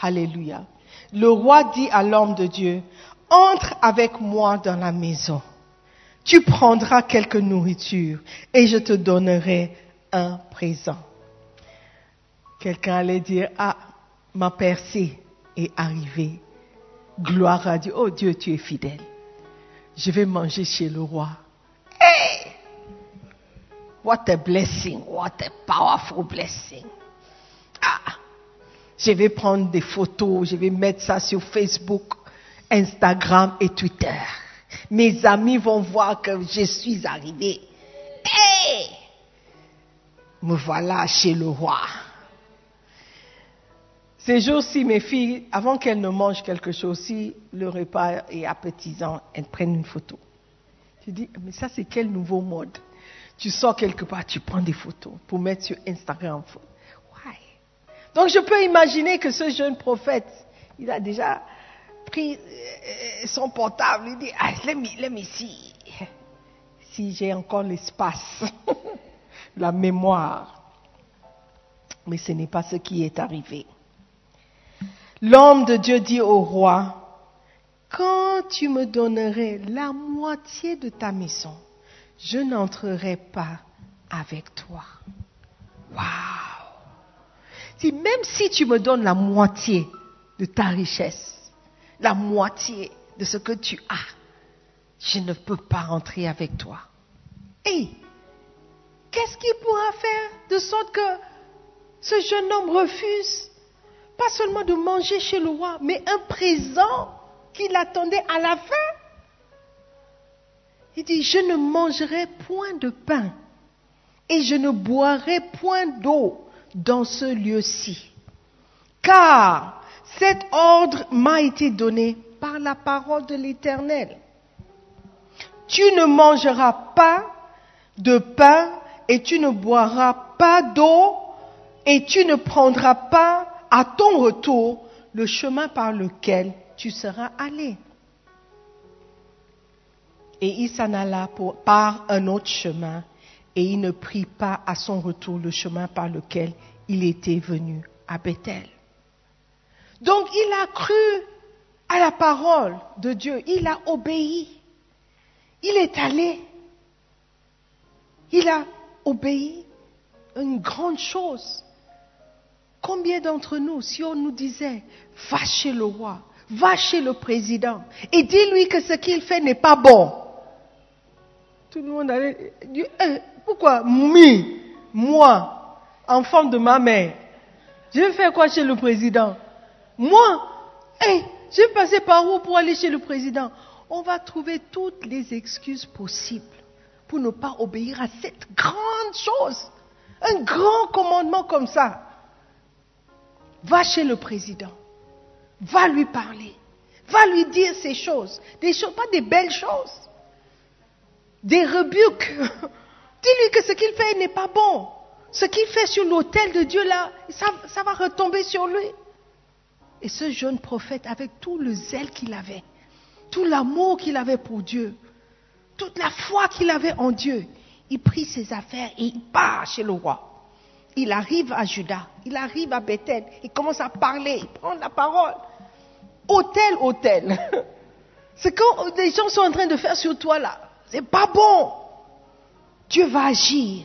Alléluia. Le roi dit à l'homme de Dieu, entre avec moi dans la maison. Tu prendras quelque nourriture et je te donnerai un présent. Quelqu'un allait dire, ah, ma percée est arrivée. Gloire à Dieu. Oh Dieu, tu es fidèle. Je vais manger chez le roi. What a blessing. What a powerful blessing. Ah! Je vais prendre des photos, je vais mettre ça sur Facebook, Instagram et Twitter. Mes amis vont voir que je suis arrivé. Hé Me voilà chez le roi. Ces jours-ci, mes filles, avant qu'elles ne mangent quelque chose, si le repas est appétisant, elles prennent une photo. Je dis, mais ça c'est quel nouveau mode? Tu sors quelque part, tu prends des photos pour mettre sur Instagram. Ouais. Donc je peux imaginer que ce jeune prophète, il a déjà pris euh, son portable, il dit, ah, let me. Si j'ai encore l'espace, la mémoire. Mais ce n'est pas ce qui est arrivé. L'homme de Dieu dit au roi, quand tu me donnerais la moitié de ta maison, je n'entrerai pas avec toi. Waouh! Si, même si tu me donnes la moitié de ta richesse, la moitié de ce que tu as, je ne peux pas rentrer avec toi. Et qu'est-ce qu'il pourra faire de sorte que ce jeune homme refuse pas seulement de manger chez le roi, mais un présent qu'il attendait à la fin? Il dit, je ne mangerai point de pain et je ne boirai point d'eau dans ce lieu-ci, car cet ordre m'a été donné par la parole de l'Éternel. Tu ne mangeras pas de pain et tu ne boiras pas d'eau et tu ne prendras pas à ton retour le chemin par lequel tu seras allé. Et il s'en alla par un autre chemin et il ne prit pas à son retour le chemin par lequel il était venu à Bethel. Donc il a cru à la parole de Dieu, il a obéi, il est allé, il a obéi une grande chose. Combien d'entre nous, si on nous disait, va chez le roi, va chez le président et dis-lui que ce qu'il fait n'est pas bon. Tout le monde allait dire, eh, pourquoi moi, enfant de ma mère, je vais faire quoi chez le président Moi, hey, je vais passer par où pour aller chez le président On va trouver toutes les excuses possibles pour ne pas obéir à cette grande chose. Un grand commandement comme ça. Va chez le président. Va lui parler. Va lui dire ces choses. Des choses, pas des belles choses. Des rebuques. Dis-lui que ce qu'il fait n'est pas bon. Ce qu'il fait sur l'autel de Dieu là, ça, va retomber sur lui. Et ce jeune prophète, avec tout le zèle qu'il avait, tout l'amour qu'il avait pour Dieu, toute la foi qu'il avait en Dieu, il prit ses affaires et il part chez le roi il arrive à Judas, il arrive à Bethel, il commence à parler, il prend la parole. Hôtel, hôtel. C'est quand les gens sont en train de faire sur toi là. C'est pas bon. Dieu va agir.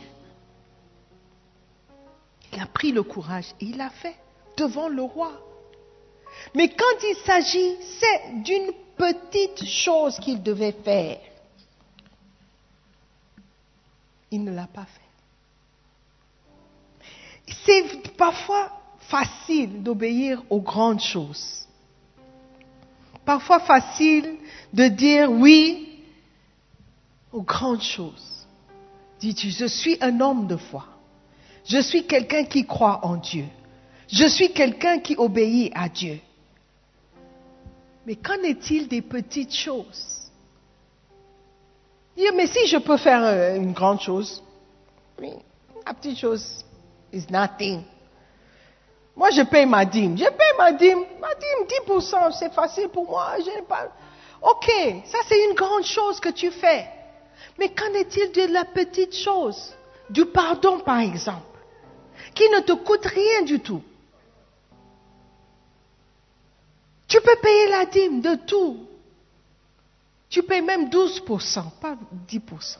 Il a pris le courage et il l'a fait devant le roi. Mais quand il s'agit, c'est d'une petite chose qu'il devait faire. Il ne l'a pas fait c'est parfois facile d'obéir aux grandes choses. Parfois facile de dire oui aux grandes choses. Dis-tu, je suis un homme de foi. Je suis quelqu'un qui croit en Dieu. Je suis quelqu'un qui obéit à Dieu. Mais qu'en est-il des petites choses? Dire, mais si je peux faire euh, une grande chose, oui, la petite chose, is nothing. Moi, je paye ma dîme. Je paye ma dîme. Ma dîme, 10%, c'est facile pour moi. Je. Ok, ça c'est une grande chose que tu fais. Mais qu'en est-il de la petite chose Du pardon, par exemple, qui ne te coûte rien du tout? Tu peux payer la dîme de tout. Tu payes même 12%, pas 10%.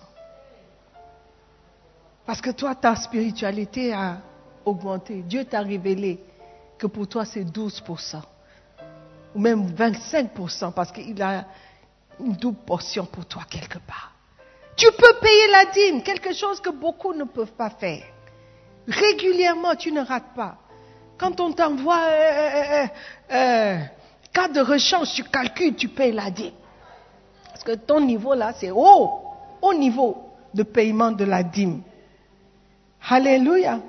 Parce que toi, ta spiritualité a augmenté. Dieu t'a révélé que pour toi, c'est 12%. Ou même 25% parce qu'il a une double portion pour toi quelque part. Tu peux payer la dîme, quelque chose que beaucoup ne peuvent pas faire. Régulièrement, tu ne rates pas. Quand on t'envoie euh, euh, euh, cas de rechange, tu calcules, tu payes la dîme. Parce que ton niveau là, c'est haut, haut niveau de paiement de la dîme. Alléluia.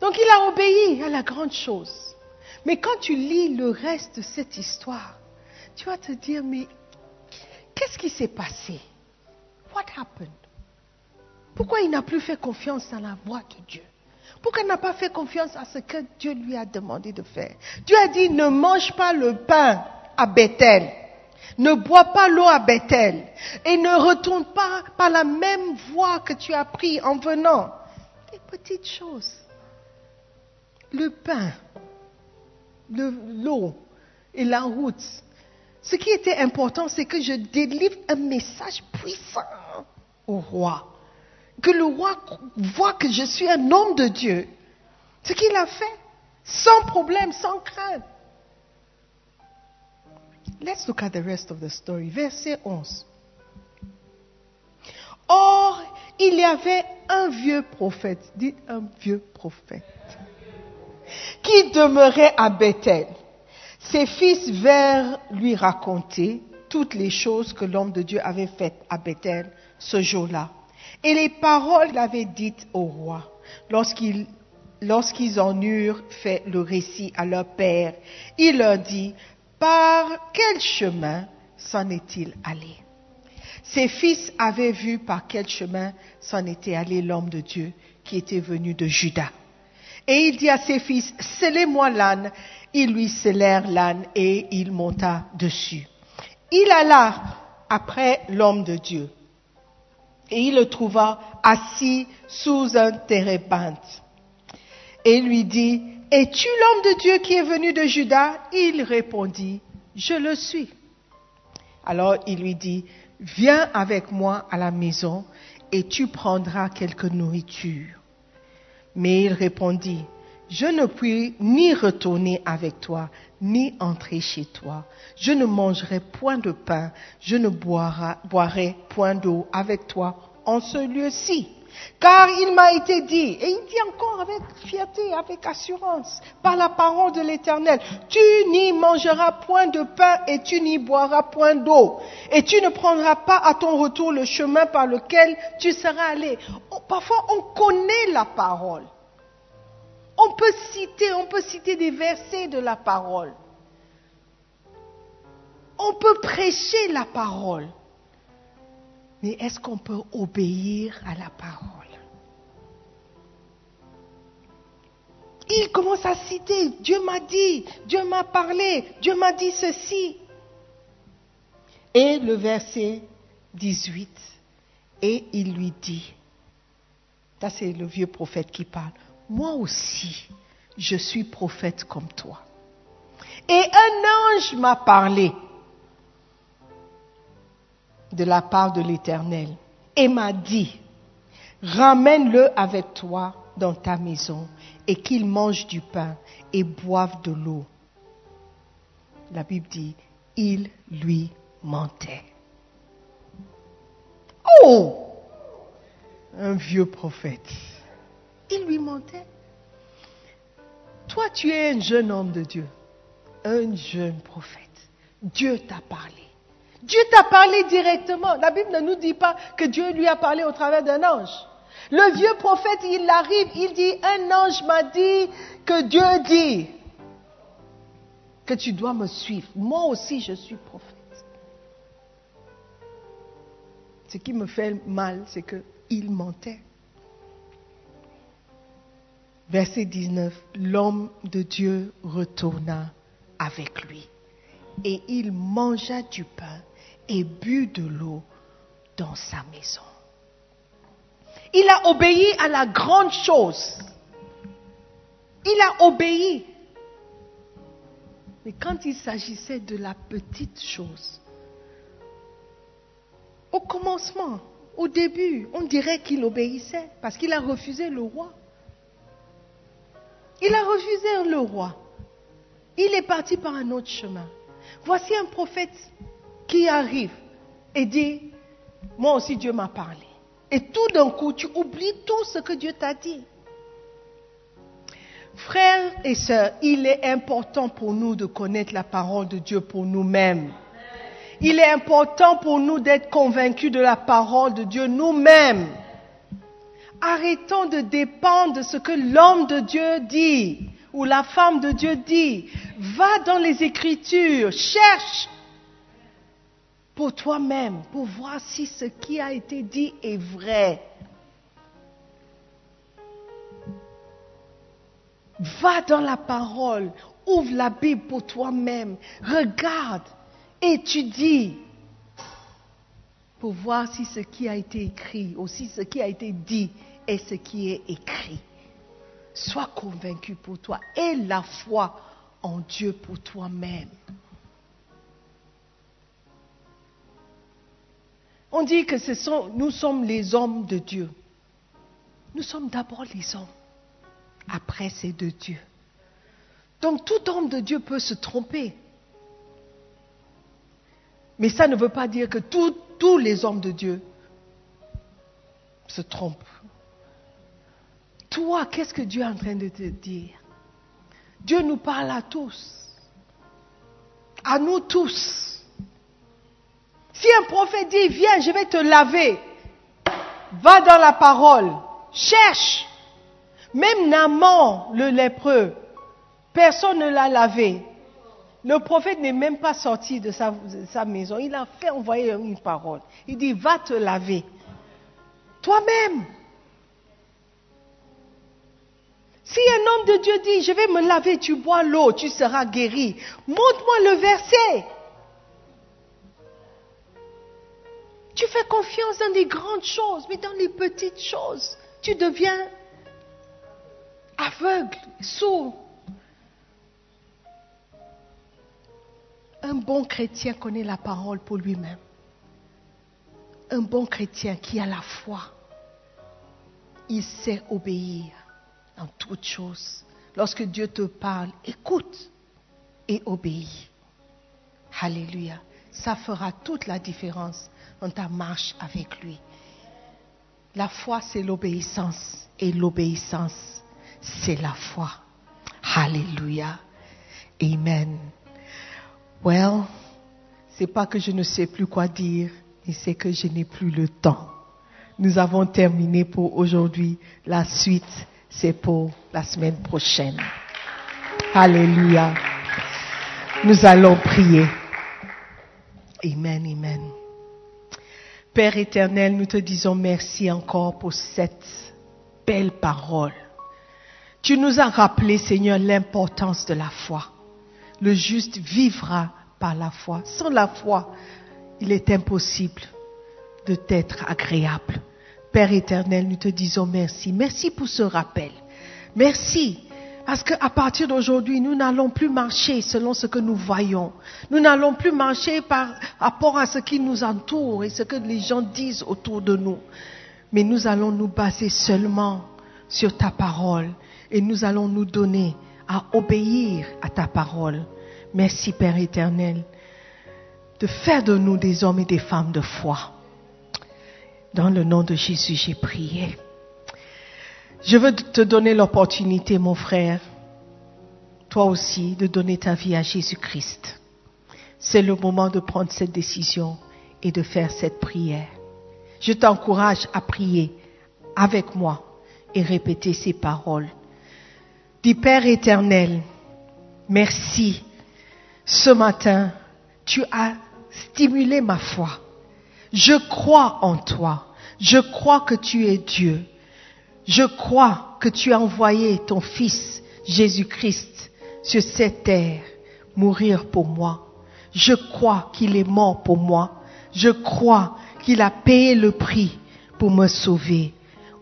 Donc il a obéi à la grande chose. Mais quand tu lis le reste de cette histoire, tu vas te dire, mais qu'est-ce qui s'est passé? What happened? Pourquoi il n'a plus fait confiance dans la voix de Dieu? Pourquoi il n'a pas fait confiance à ce que Dieu lui a demandé de faire? Dieu a dit, ne mange pas le pain à Bethel. Ne bois pas l'eau à Bethel. Et ne retourne pas par la même voie que tu as pris en venant. Des petites choses. Le pain, l'eau et la route. Ce qui était important, c'est que je délivre un message puissant au roi que le roi voit que je suis un homme de Dieu. Ce qu'il a fait, sans problème, sans crainte. Let's look at the rest of the story. Verset 11. Or, il y avait un vieux prophète, dites un vieux prophète, qui demeurait à Bethel. Ses fils vinrent lui raconter toutes les choses que l'homme de Dieu avait faites à Bethel ce jour-là. Et les paroles qu'il avait dites au roi, lorsqu'ils en eurent fait le récit à leur père, il leur dit, par quel chemin s'en est-il allé? Ses fils avaient vu par quel chemin s'en était allé l'homme de Dieu qui était venu de Juda. Et il dit à ses fils, scellez-moi l'âne. Ils lui scellèrent l'âne et il monta dessus. Il alla après l'homme de Dieu et il le trouva assis sous un térébinthe. Et lui dit, Es-tu l'homme de Dieu qui est venu de Juda? Il répondit, Je le suis. Alors il lui dit, Viens avec moi à la maison et tu prendras quelque nourriture. Mais il répondit, Je ne puis ni retourner avec toi, ni entrer chez toi. Je ne mangerai point de pain, je ne boirai point d'eau avec toi en ce lieu-ci. Car il m'a été dit, et il dit encore avec fierté, avec assurance, par la parole de l'Éternel, tu n'y mangeras point de pain et tu n'y boiras point d'eau, et tu ne prendras pas à ton retour le chemin par lequel tu seras allé. Parfois, on connaît la parole. On peut citer, on peut citer des versets de la parole. On peut prêcher la parole. Mais est-ce qu'on peut obéir à la parole? Il commence à citer, Dieu m'a dit, Dieu m'a parlé, Dieu m'a dit ceci. Et le verset 18, et il lui dit, ça c'est le vieux prophète qui parle, moi aussi, je suis prophète comme toi. Et un ange m'a parlé de la part de l'Éternel et m'a dit, ramène-le avec toi dans ta maison et qu'il mange du pain et boive de l'eau. La Bible dit, il lui mentait. Oh Un vieux prophète. Il lui mentait. Toi, tu es un jeune homme de Dieu, un jeune prophète. Dieu t'a parlé. Dieu t'a parlé directement. La Bible ne nous dit pas que Dieu lui a parlé au travers d'un ange. Le vieux prophète, il arrive, il dit, un ange m'a dit que Dieu dit que tu dois me suivre. Moi aussi, je suis prophète. Ce qui me fait mal, c'est qu'il mentait. Verset 19, l'homme de Dieu retourna avec lui et il mangea du pain et but de l'eau dans sa maison. Il a obéi à la grande chose. Il a obéi. Mais quand il s'agissait de la petite chose, au commencement, au début, on dirait qu'il obéissait parce qu'il a refusé le roi. Il a refusé le roi. Il est parti par un autre chemin. Voici un prophète qui arrive et dit, moi aussi Dieu m'a parlé. Et tout d'un coup, tu oublies tout ce que Dieu t'a dit. Frères et sœurs, il est important pour nous de connaître la parole de Dieu pour nous-mêmes. Il est important pour nous d'être convaincus de la parole de Dieu nous-mêmes. Arrêtons de dépendre de ce que l'homme de Dieu dit ou la femme de Dieu dit. Va dans les Écritures, cherche pour toi-même, pour voir si ce qui a été dit est vrai. Va dans la parole, ouvre la Bible pour toi-même, regarde, étudie pour voir si ce qui a été écrit, aussi ce qui a été dit ce qui est écrit. Sois convaincu pour toi et la foi en Dieu pour toi-même. On dit que nous sommes les hommes de Dieu. Nous sommes d'abord les hommes. Après, c'est de Dieu. Donc tout homme de Dieu peut se tromper. Mais ça ne veut pas dire que tous les hommes de Dieu se trompent. Toi, qu'est-ce que Dieu est en train de te dire? Dieu nous parle à tous. À nous tous. Si un prophète dit, viens, je vais te laver, va dans la parole, cherche. Même Naaman, le lépreux, personne ne l'a lavé. Le prophète n'est même pas sorti de sa, de sa maison. Il a fait envoyer une parole. Il dit, va te laver. Toi-même. Si un homme de Dieu dit, je vais me laver, tu bois l'eau, tu seras guéri. Montre-moi le verset. Tu fais confiance dans les grandes choses, mais dans les petites choses, tu deviens aveugle, sourd. Un bon chrétien connaît la parole pour lui-même. Un bon chrétien qui a la foi, il sait obéir en toutes choses. Lorsque Dieu te parle, écoute et obéis. Alléluia. Ça fera toute la différence dans ta marche avec lui. La foi, c'est l'obéissance. Et l'obéissance, c'est la foi. Alléluia. Amen. Well, c'est pas que je ne sais plus quoi dire, mais c'est que je n'ai plus le temps. Nous avons terminé pour aujourd'hui. La suite, c'est pour la semaine prochaine. Alléluia. Nous allons prier. Amen, amen. Père éternel, nous te disons merci encore pour cette belle parole. Tu nous as rappelé, Seigneur, l'importance de la foi. Le juste vivra par la foi. Sans la foi, il est impossible de t'être agréable. Père éternel, nous te disons merci. Merci pour ce rappel. Merci. Parce qu'à partir d'aujourd'hui, nous n'allons plus marcher selon ce que nous voyons. Nous n'allons plus marcher par rapport à ce qui nous entoure et ce que les gens disent autour de nous. Mais nous allons nous baser seulement sur ta parole et nous allons nous donner à obéir à ta parole. Merci Père éternel de faire de nous des hommes et des femmes de foi. Dans le nom de Jésus, j'ai prié. Je veux te donner l'opportunité, mon frère, toi aussi, de donner ta vie à Jésus-Christ. C'est le moment de prendre cette décision et de faire cette prière. Je t'encourage à prier avec moi et répéter ces paroles. Dis Père éternel, merci. Ce matin, tu as stimulé ma foi. Je crois en toi. Je crois que tu es Dieu. Je crois que tu as envoyé ton Fils Jésus-Christ sur cette terre mourir pour moi. Je crois qu'il est mort pour moi. Je crois qu'il a payé le prix pour me sauver.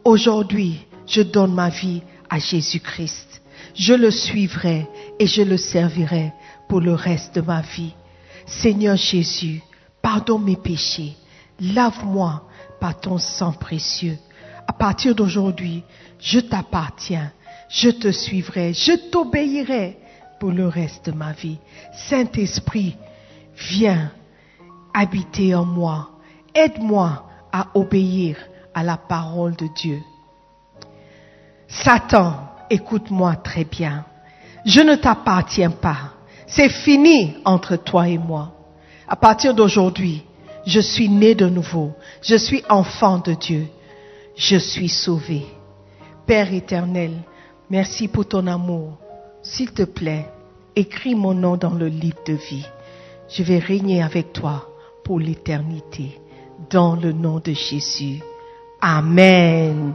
Aujourd'hui, je donne ma vie à Jésus-Christ. Je le suivrai et je le servirai pour le reste de ma vie. Seigneur Jésus, pardonne mes péchés. Lave-moi par ton sang précieux. À partir d'aujourd'hui, je t'appartiens. Je te suivrai. Je t'obéirai pour le reste de ma vie. Saint-Esprit, viens habiter en moi. Aide-moi à obéir à la parole de Dieu. Satan, écoute-moi très bien. Je ne t'appartiens pas. C'est fini entre toi et moi. À partir d'aujourd'hui, je suis né de nouveau. Je suis enfant de Dieu. Je suis sauvé. Père éternel, merci pour ton amour. S'il te plaît, écris mon nom dans le livre de vie. Je vais régner avec toi pour l'éternité. Dans le nom de Jésus. Amen.